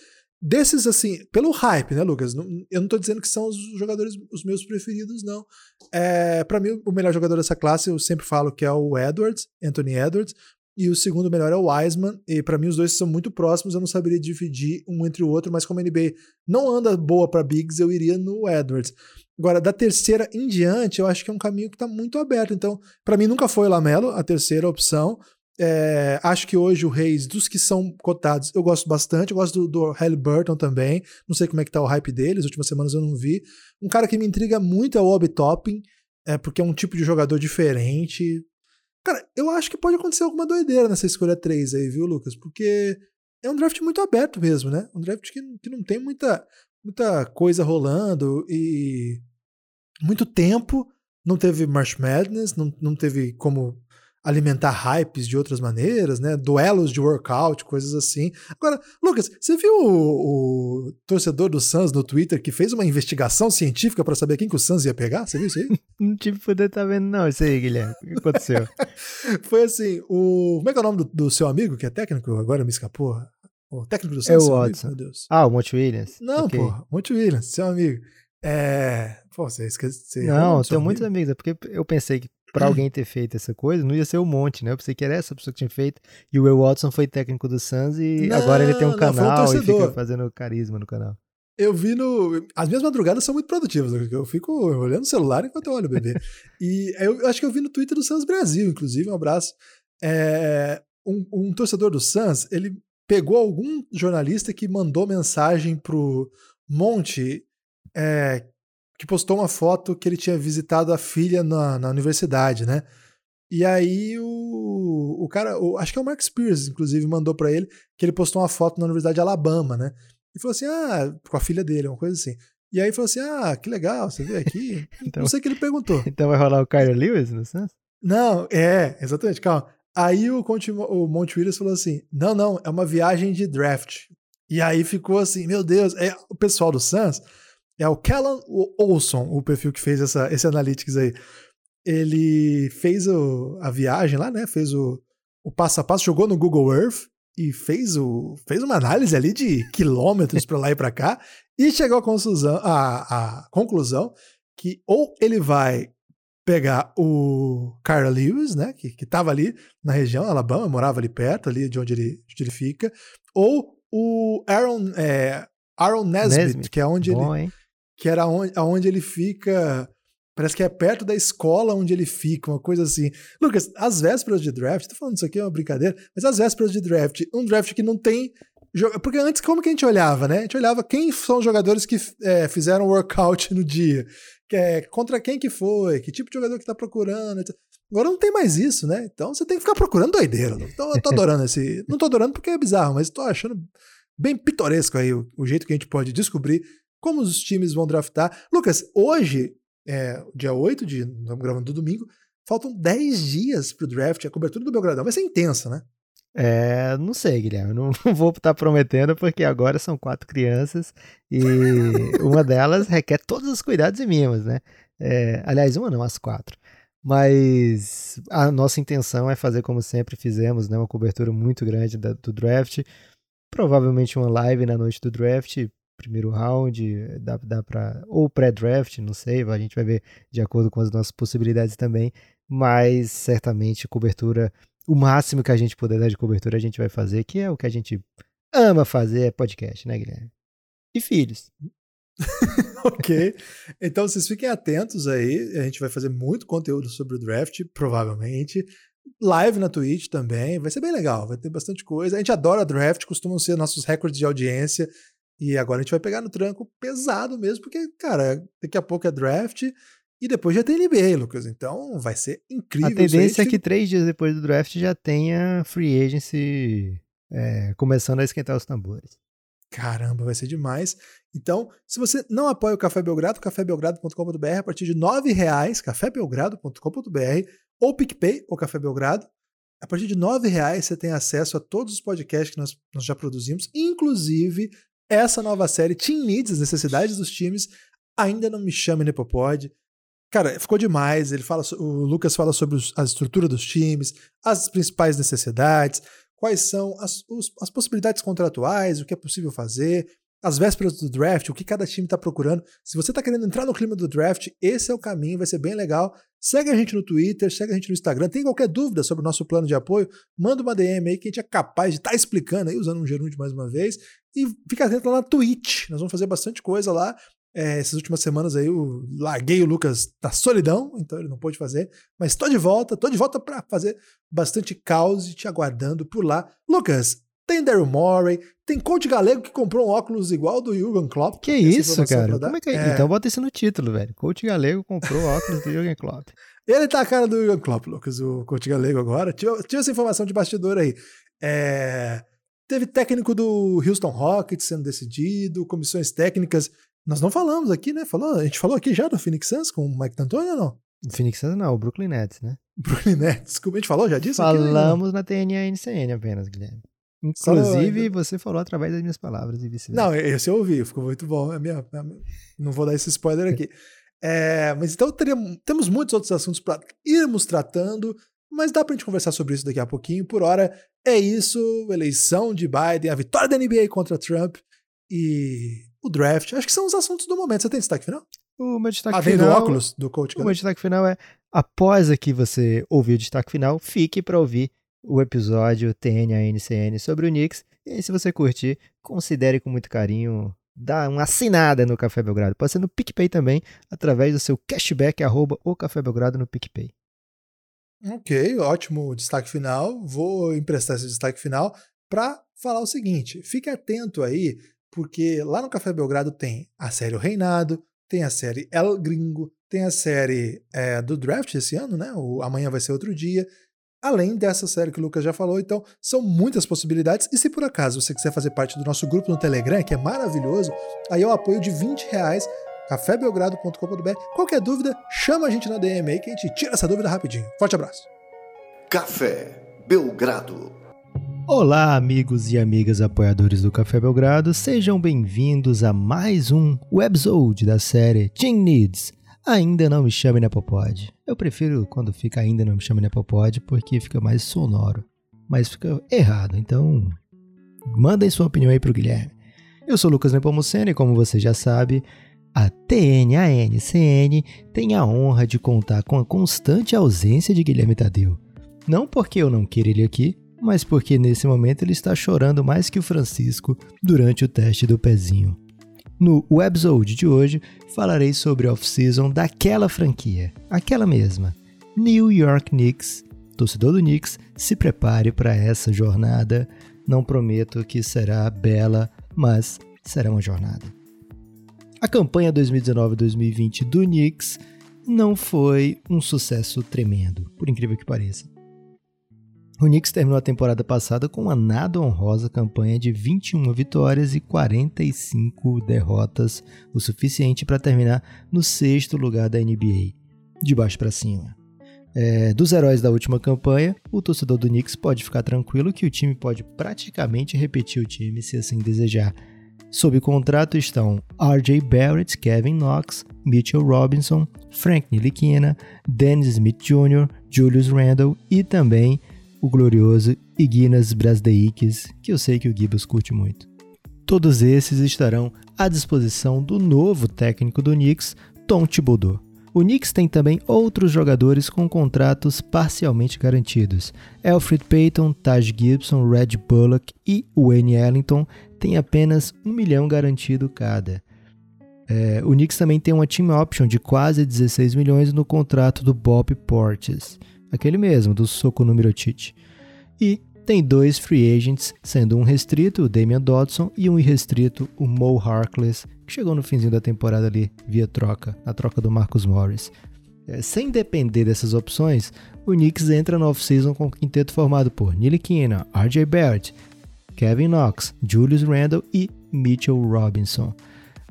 Desses, assim, pelo hype, né, Lucas? Eu não estou dizendo que são os jogadores os meus preferidos, não. É, para mim, o melhor jogador dessa classe, eu sempre falo que é o Edwards, Anthony Edwards, e o segundo melhor é o Wiseman, e para mim os dois são muito próximos, eu não saberia dividir um entre o outro, mas como a NBA não anda boa para bigs, eu iria no Edwards. Agora, da terceira em diante, eu acho que é um caminho que está muito aberto. Então, para mim nunca foi o Lamelo a terceira opção. É, acho que hoje o Reis, dos que são cotados, eu gosto bastante. Eu gosto do, do Halliburton também. Não sei como é que tá o hype dele, as últimas semanas eu não vi. Um cara que me intriga muito é o Obi Toppin, é, porque é um tipo de jogador diferente. Cara, eu acho que pode acontecer alguma doideira nessa escolha 3 aí, viu, Lucas? Porque é um draft muito aberto mesmo, né? Um draft que, que não tem muita, muita coisa rolando e muito tempo. Não teve March Madness, não, não teve como alimentar hypes de outras maneiras, né? Duelos de workout, coisas assim. Agora, Lucas, você viu o, o torcedor do Suns no Twitter que fez uma investigação científica para saber quem que o Suns ia pegar? Você viu isso aí? Não tive poder estar tá vendo, não, isso aí, Guilherme. O que aconteceu? Foi assim: o. Como é que é o nome do, do seu amigo, que é técnico? Agora me escapou. O técnico do Suns? É o Watson. Amigo, meu Deus. Ah, o Monte Williams? Não, okay. pô, Monte Williams, seu amigo. É. Pô, você esqueceu. Não, tenho muitos amigos, é porque eu pensei que para alguém ter feito essa coisa, não ia ser o um Monte, né? Eu pensei que era essa pessoa que tinha feito. E o Will Watson foi técnico do Suns e não, agora ele tem um canal um e fica fazendo carisma no canal. Eu vi no. As minhas madrugadas são muito produtivas. Eu fico olhando o celular enquanto eu olho o bebê. e eu acho que eu vi no Twitter do Suns Brasil, inclusive, um abraço. É, um, um, torcedor do Suns, ele pegou algum jornalista que mandou mensagem pro Monte é, que postou uma foto que ele tinha visitado a filha na, na universidade, né? E aí o, o cara, o, acho que é o Mark Spears, inclusive, mandou para ele que ele postou uma foto na Universidade de Alabama, né? E falou assim, ah, com a filha dele, uma coisa assim. E aí falou assim, ah, que legal, você veio aqui. então, não sei o que ele perguntou. Então vai rolar o Kyrie Lewis no senso? Não, é, exatamente, calma. Aí o, o Monte Williams falou assim, não, não, é uma viagem de draft. E aí ficou assim, meu Deus, é, o pessoal do Suns é o Callan Olson, o perfil que fez essa, esse analytics aí. Ele fez o, a viagem lá, né? Fez o, o passo a passo, jogou no Google Earth e fez, o, fez uma análise ali de quilômetros para lá e para cá e chegou à conclusão, a, a conclusão que ou ele vai pegar o Carl Lewis, né, que, que tava ali na região, Alabama, morava ali perto, ali de onde ele, onde ele fica, ou o Aaron, é, Aaron Nesbitt, Nesbitt, que é onde Bom, ele, hein? Que era onde, onde ele fica. Parece que é perto da escola onde ele fica, uma coisa assim. Lucas, as vésperas de draft, tô falando isso aqui é uma brincadeira, mas as vésperas de draft, um draft que não tem. Porque antes, como que a gente olhava, né? A gente olhava quem são os jogadores que é, fizeram workout no dia, que é, contra quem que foi, que tipo de jogador que tá procurando. Etc. Agora não tem mais isso, né? Então você tem que ficar procurando doideira. Então eu tô adorando esse. Não tô adorando porque é bizarro, mas tô achando bem pitoresco aí o, o jeito que a gente pode descobrir como os times vão draftar. Lucas, hoje, é, dia 8 de. Estamos gravando do domingo, faltam 10 dias pro draft. A cobertura do Belgradão vai ser intensa, né? É, não sei, Guilherme. Não, não vou estar prometendo, porque agora são quatro crianças e uma delas requer todos os cuidados e mimos, né? É, aliás, uma não, as quatro. Mas a nossa intenção é fazer como sempre fizemos, né? Uma cobertura muito grande da, do draft. Provavelmente uma live na noite do draft, primeiro round, dá, dá para ou pré-draft, não sei, a gente vai ver de acordo com as nossas possibilidades também, mas certamente cobertura, o máximo que a gente puder dar de cobertura a gente vai fazer, que é o que a gente ama fazer, é podcast, né, Guilherme? E filhos. ok. Então vocês fiquem atentos aí. A gente vai fazer muito conteúdo sobre o draft, provavelmente. Live na Twitch também. Vai ser bem legal. Vai ter bastante coisa. A gente adora draft, costumam ser nossos recordes de audiência. E agora a gente vai pegar no tranco pesado mesmo, porque, cara, daqui a pouco é draft e depois já tem NBA, Lucas. Então vai ser incrível. A tendência é que três dias depois do draft já tenha free agency é, começando a esquentar os tambores. Caramba, vai ser demais. Então, se você não apoia o Café Belgrado, cafébelgrado.com.br a partir de R$ reais, cafébelgrado.com.br ou PicPay ou Café Belgrado. A partir de R$ reais você tem acesso a todos os podcasts que nós, nós já produzimos, inclusive essa nova série, Team Needs, as necessidades dos times, ainda não me chama Nepopod. Cara, ficou demais. Ele fala, o Lucas fala sobre a estrutura dos times, as principais necessidades, quais são as, os, as possibilidades contratuais, o que é possível fazer, as vésperas do draft, o que cada time está procurando. Se você está querendo entrar no clima do draft, esse é o caminho, vai ser bem legal. Segue a gente no Twitter, segue a gente no Instagram. Tem qualquer dúvida sobre o nosso plano de apoio, manda uma DM aí que a gente é capaz de estar tá explicando aí, usando um gerúndio mais uma vez. E fica atento lá na Twitch. Nós vamos fazer bastante coisa lá. É, essas últimas semanas aí eu larguei o Lucas da solidão, então ele não pôde fazer. Mas estou de volta, estou de volta para fazer bastante caos e te aguardando por lá. Lucas, tem Daryl Morey, tem Coach Galego que comprou um óculos igual do Jürgen Klopp. Que isso, cara? Como é que é? é? Então bota isso no título, velho. Coach Galego comprou óculos do Jürgen Klopp. Ele tá a cara do Jürgen Klopp, Lucas, o Coach Galego agora. Tive, tive essa informação de bastidor aí. É... Teve técnico do Houston Rockets sendo decidido, comissões técnicas. Nós não falamos aqui, né? Falou, a gente falou aqui já do Phoenix Suns com o Mike D'Antoni ou não? Phoenix Suns não, o Brooklyn Nets, né? Brooklyn Nets. Desculpa, a gente falou já disso? aqui, né? Falamos na TNA NCN apenas, Guilherme. Inclusive, você falou através das minhas palavras e vice-versa. Não, esse eu ouvi, ficou muito bom. É minha, não vou dar esse spoiler aqui. É, mas então teríamos- temos muitos outros assuntos para irmos tratando, mas dá pra gente conversar sobre isso daqui a pouquinho. Por hora, é isso: eleição de Biden, a vitória da NBA contra Trump e o draft. Acho que são os assuntos do momento. Você tem destaque final? O meu destaque do final... óculos do coach. O meu destaque final é, após aqui você ouvir o destaque final, fique para ouvir o episódio TNA-NCN sobre o Knicks. E aí, se você curtir, considere com muito carinho dar uma assinada no Café Belgrado. Pode ser no PicPay também, através do seu cashback, arroba o Café Belgrado no PicPay. Ok, ótimo destaque final. Vou emprestar esse destaque final para falar o seguinte: fique atento aí, porque lá no Café Belgrado tem a série O Reinado, tem a série El Gringo, tem a série é, do draft esse ano, né? O Amanhã vai ser outro dia. Além dessa série que o Lucas já falou, então são muitas possibilidades. E se por acaso você quiser fazer parte do nosso grupo no Telegram, que é maravilhoso, aí é o apoio de 20 reais, cafébelgrado.com.br. Qualquer dúvida, chama a gente na DM aí que a gente tira essa dúvida rapidinho. Forte abraço. Café Belgrado. Olá, amigos e amigas apoiadores do Café Belgrado, sejam bem-vindos a mais um webzode da série Team Needs. Ainda não me chame Nepopod. Eu prefiro quando fica ainda não me chame Nepopod porque fica mais sonoro, mas fica errado, então mandem sua opinião aí pro Guilherme. Eu sou Lucas Nepomuceno e como você já sabe, a TNANCN tem a honra de contar com a constante ausência de Guilherme Tadeu. Não porque eu não queira ele aqui, mas porque nesse momento ele está chorando mais que o Francisco durante o teste do pezinho. No webzode de hoje, falarei sobre a off-season daquela franquia, aquela mesma, New York Knicks. Torcedor do Knicks, se prepare para essa jornada. Não prometo que será bela, mas será uma jornada. A campanha 2019-2020 do Knicks não foi um sucesso tremendo, por incrível que pareça. O Knicks terminou a temporada passada com uma nada honrosa campanha de 21 vitórias e 45 derrotas, o suficiente para terminar no sexto lugar da NBA, de baixo para cima. É, dos heróis da última campanha, o torcedor do Knicks pode ficar tranquilo que o time pode praticamente repetir o time se assim desejar. Sob contrato estão RJ Barrett, Kevin Knox, Mitchell Robinson, Frank Ntilikina, Dennis Smith Jr., Julius Randle e também o glorioso Ignas Brasdeikis, que eu sei que o Gibbs curte muito. Todos esses estarão à disposição do novo técnico do Knicks, Tom Thibodeau. O Knicks tem também outros jogadores com contratos parcialmente garantidos. Alfred Payton, Taj Gibson, Red Bullock e Wayne Ellington têm apenas um milhão garantido cada. É, o Knicks também tem uma team option de quase 16 milhões no contrato do Bob Portis aquele mesmo, do Soco no Mirotic. E tem dois free agents, sendo um restrito, o Damian Dodson, e um irrestrito, o Mo Harkless, que chegou no finzinho da temporada ali, via troca, na troca do Marcus Morris. É, sem depender dessas opções, o Knicks entra no off-season com um quinteto formado por Nilikina, RJ Barrett, Kevin Knox, Julius Randle e Mitchell Robinson.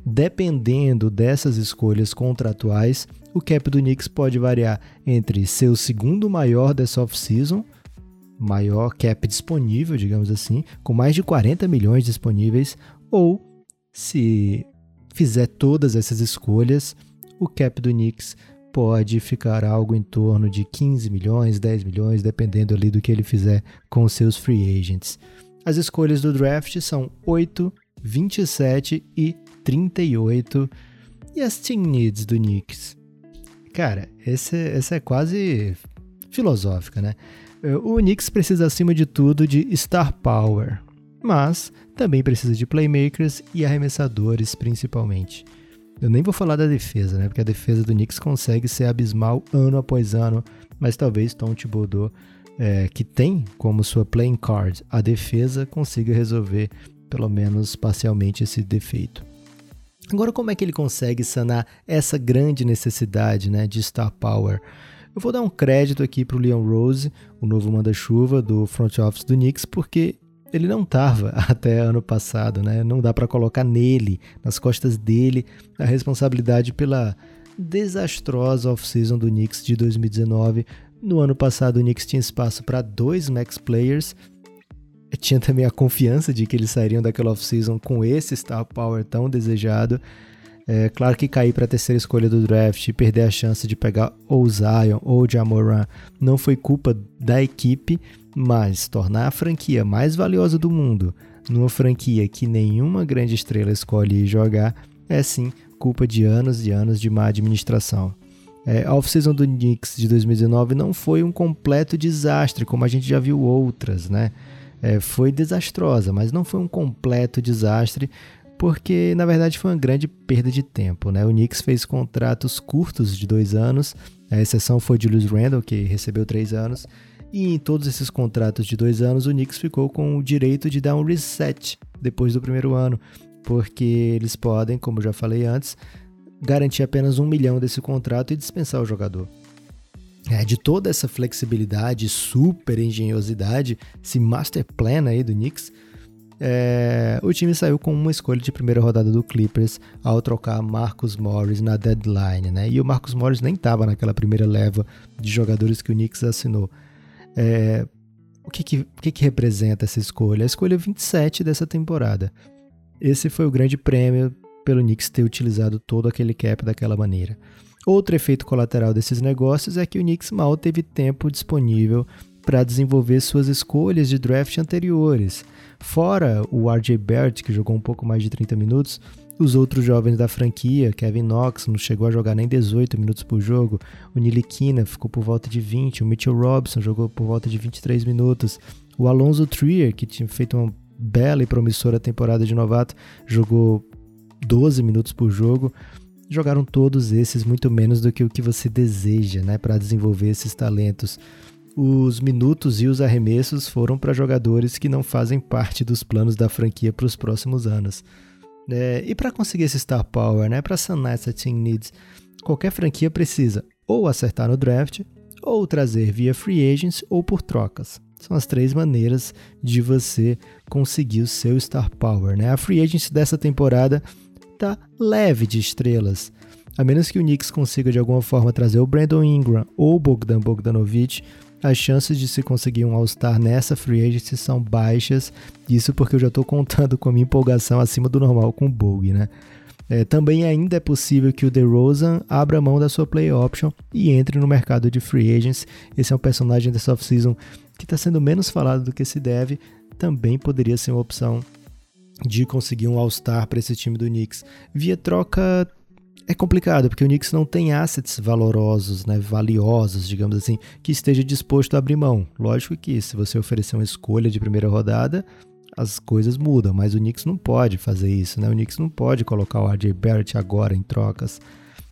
Dependendo dessas escolhas contratuais, o cap do Knicks pode variar entre ser o segundo maior dessa off-season, maior cap disponível, digamos assim, com mais de 40 milhões disponíveis, ou se fizer todas essas escolhas, o cap do Knicks pode ficar algo em torno de 15 milhões, 10 milhões, dependendo ali do que ele fizer com seus free agents. As escolhas do draft são 8, 27 e 38. E as team needs do Knicks? Cara, esse, essa é quase filosófica, né? O Knicks precisa, acima de tudo, de star power, mas também precisa de playmakers e arremessadores, principalmente. Eu nem vou falar da defesa, né? Porque a defesa do Knicks consegue ser abismal ano após ano, mas talvez Tom Thibodeau, é, que tem como sua playing card a defesa, consiga resolver pelo menos parcialmente esse defeito. Agora, como é que ele consegue sanar essa grande necessidade né, de star power? Eu vou dar um crédito aqui para o Leon Rose, o novo manda-chuva do front office do Knicks, porque ele não estava até ano passado, né? Não dá para colocar nele, nas costas dele, a responsabilidade pela desastrosa off-season do Knicks de 2019. No ano passado, o Knicks tinha espaço para dois max players. Tinha também a confiança de que eles sairiam daquela off-season com esse star power tão desejado. É claro que cair para a terceira escolha do draft e perder a chance de pegar ou Zion ou Jamoran não foi culpa da equipe, mas tornar a franquia mais valiosa do mundo numa franquia que nenhuma grande estrela escolhe jogar é sim culpa de anos e anos de má administração. É, a off-season do Knicks de 2019 não foi um completo desastre, como a gente já viu outras, né? É, foi desastrosa, mas não foi um completo desastre, porque na verdade foi uma grande perda de tempo. Né? O Knicks fez contratos curtos de dois anos, a exceção foi de Julius Randle, que recebeu três anos, e em todos esses contratos de dois anos o Knicks ficou com o direito de dar um reset depois do primeiro ano, porque eles podem, como já falei antes, garantir apenas um milhão desse contrato e dispensar o jogador. É, de toda essa flexibilidade, super engenhosidade, esse master plan aí do Knicks, é, o time saiu com uma escolha de primeira rodada do Clippers ao trocar Marcus Morris na deadline, né? E o Marcus Morris nem estava naquela primeira leva de jogadores que o Knicks assinou. É, o que que, o que que representa essa escolha? A escolha 27 dessa temporada. Esse foi o grande prêmio pelo Knicks ter utilizado todo aquele cap daquela maneira. Outro efeito colateral desses negócios é que o Knicks mal teve tempo disponível para desenvolver suas escolhas de draft anteriores. Fora o RJ Barrett, que jogou um pouco mais de 30 minutos, os outros jovens da franquia, Kevin Knox, não chegou a jogar nem 18 minutos por jogo, o Nilikina ficou por volta de 20, o Mitchell Robson jogou por volta de 23 minutos, o Alonso Trier, que tinha feito uma bela e promissora temporada de novato, jogou 12 minutos por jogo. Jogaram todos esses muito menos do que o que você deseja, né, para desenvolver esses talentos os minutos e os arremessos foram para jogadores que não fazem parte dos planos da franquia para os próximos anos. É, e para conseguir esse star power, né, para sanar essa team needs, qualquer franquia precisa ou acertar no draft, ou trazer via free agents ou por trocas. São as três maneiras de você conseguir o seu star power. Né? A free agency dessa temporada está leve de estrelas. A menos que o Knicks consiga de alguma forma trazer o Brandon Ingram ou Bogdan Bogdanovic, as chances de se conseguir um All-Star nessa free agency são baixas. Isso porque eu já estou contando com a minha empolgação acima do normal com o Bog, né? É, também ainda é possível que o DeRozan abra mão da sua play option e entre no mercado de free agents. Esse é um personagem dessa off-season que está sendo menos falado do que se deve. Também poderia ser uma opção de conseguir um All-Star para esse time do Knicks via troca é complicado, porque o Knicks não tem assets valorosos, né, valiosos, digamos assim, que esteja disposto a abrir mão. Lógico que se você oferecer uma escolha de primeira rodada, as coisas mudam, mas o Knicks não pode fazer isso, né? O Knicks não pode colocar o RJ Barrett agora em trocas.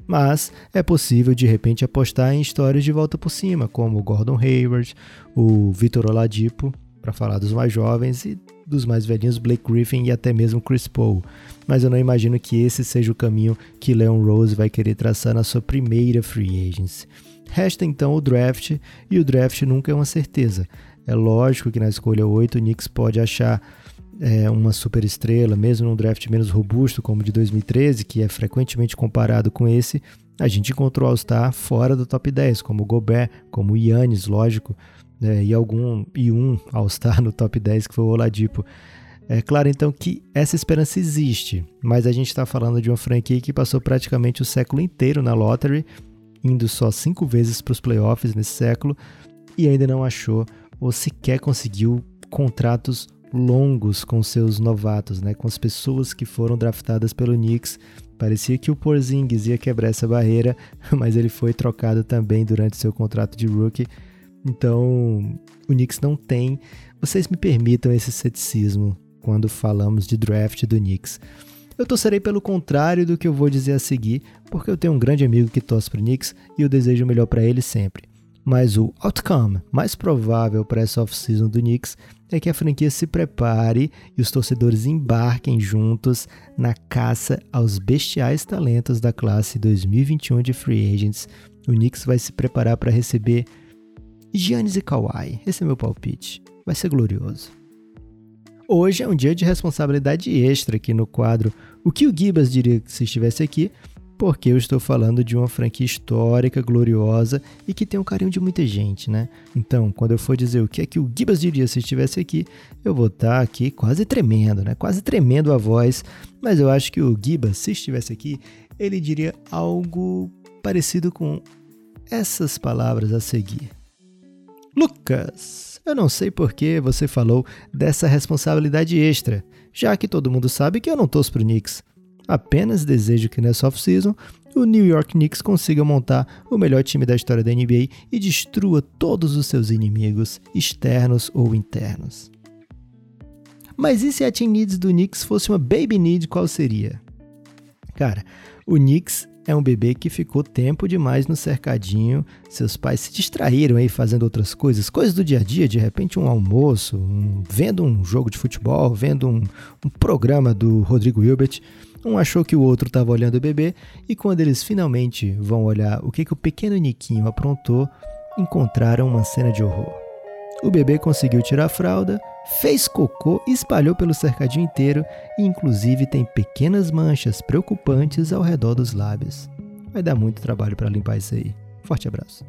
Mas é possível de repente apostar em histórias de volta por cima, como o Gordon Hayward, o Vitor Oladipo, para falar dos mais jovens, e dos mais velhinhos, Blake Griffin e até mesmo Chris Paul. Mas eu não imagino que esse seja o caminho que Leon Rose vai querer traçar na sua primeira free agency. Resta então o draft, e o draft nunca é uma certeza. É lógico que na escolha 8 o Knicks pode achar é, uma super estrela, mesmo num draft menos robusto como o de 2013, que é frequentemente comparado com esse, a gente encontrou All-Star fora do top 10, como Gobert, como o Yannis, lógico, né, e algum e um All-Star no top 10 que foi o Oladipo. É claro então que essa esperança existe, mas a gente está falando de uma franquia que passou praticamente o século inteiro na lottery, indo só cinco vezes para os playoffs nesse século e ainda não achou ou sequer conseguiu contratos longos com seus novatos, né, com as pessoas que foram draftadas pelo Knicks. Parecia que o Porzingis ia quebrar essa barreira, mas ele foi trocado também durante seu contrato de rookie então, o Knicks não tem. Vocês me permitam esse ceticismo quando falamos de draft do Knicks. Eu torcerei pelo contrário do que eu vou dizer a seguir, porque eu tenho um grande amigo que torce para o Knicks e eu desejo o melhor para ele sempre. Mas o outcome mais provável para essa off-season do Knicks é que a franquia se prepare e os torcedores embarquem juntos na caça aos bestiais talentos da classe 2021 de free agents. O Knicks vai se preparar para receber Giannis e Kawhi. Esse é meu palpite. Vai ser glorioso. Hoje é um dia de responsabilidade extra aqui no quadro O que o Gibas diria se estivesse aqui, porque eu estou falando de uma franquia histórica, gloriosa e que tem o carinho de muita gente, né? Então, quando eu for dizer o que é que o Gibas diria se estivesse aqui, eu vou estar aqui quase tremendo, né? Quase tremendo a voz, mas eu acho que o Gibas, se estivesse aqui, ele diria algo parecido com essas palavras a seguir. Lucas, eu não sei por que você falou dessa responsabilidade extra, já que todo mundo sabe que eu não torço pro Knicks. Apenas desejo que nessa off-season o New York Knicks consiga montar o melhor time da história da NBA e destrua todos os seus inimigos, externos ou internos. Mas e se a team needs do Knicks fosse uma baby need, qual seria? Cara, o Knicks é um bebê que ficou tempo demais no cercadinho. Seus pais se distraíram aí fazendo outras coisas, coisas do dia a dia, de repente um almoço, um, vendo um jogo de futebol, vendo um, um programa do Rodrigo Hilbert. Um achou que o outro estava olhando o bebê e quando eles finalmente vão olhar o que, que o pequeno Niquinho aprontou, encontraram uma cena de horror. O bebê conseguiu tirar a fralda, fez cocô e espalhou pelo cercadinho inteiro e inclusive tem pequenas manchas preocupantes ao redor dos lábios. Vai dar muito trabalho para limpar isso aí. Forte abraço.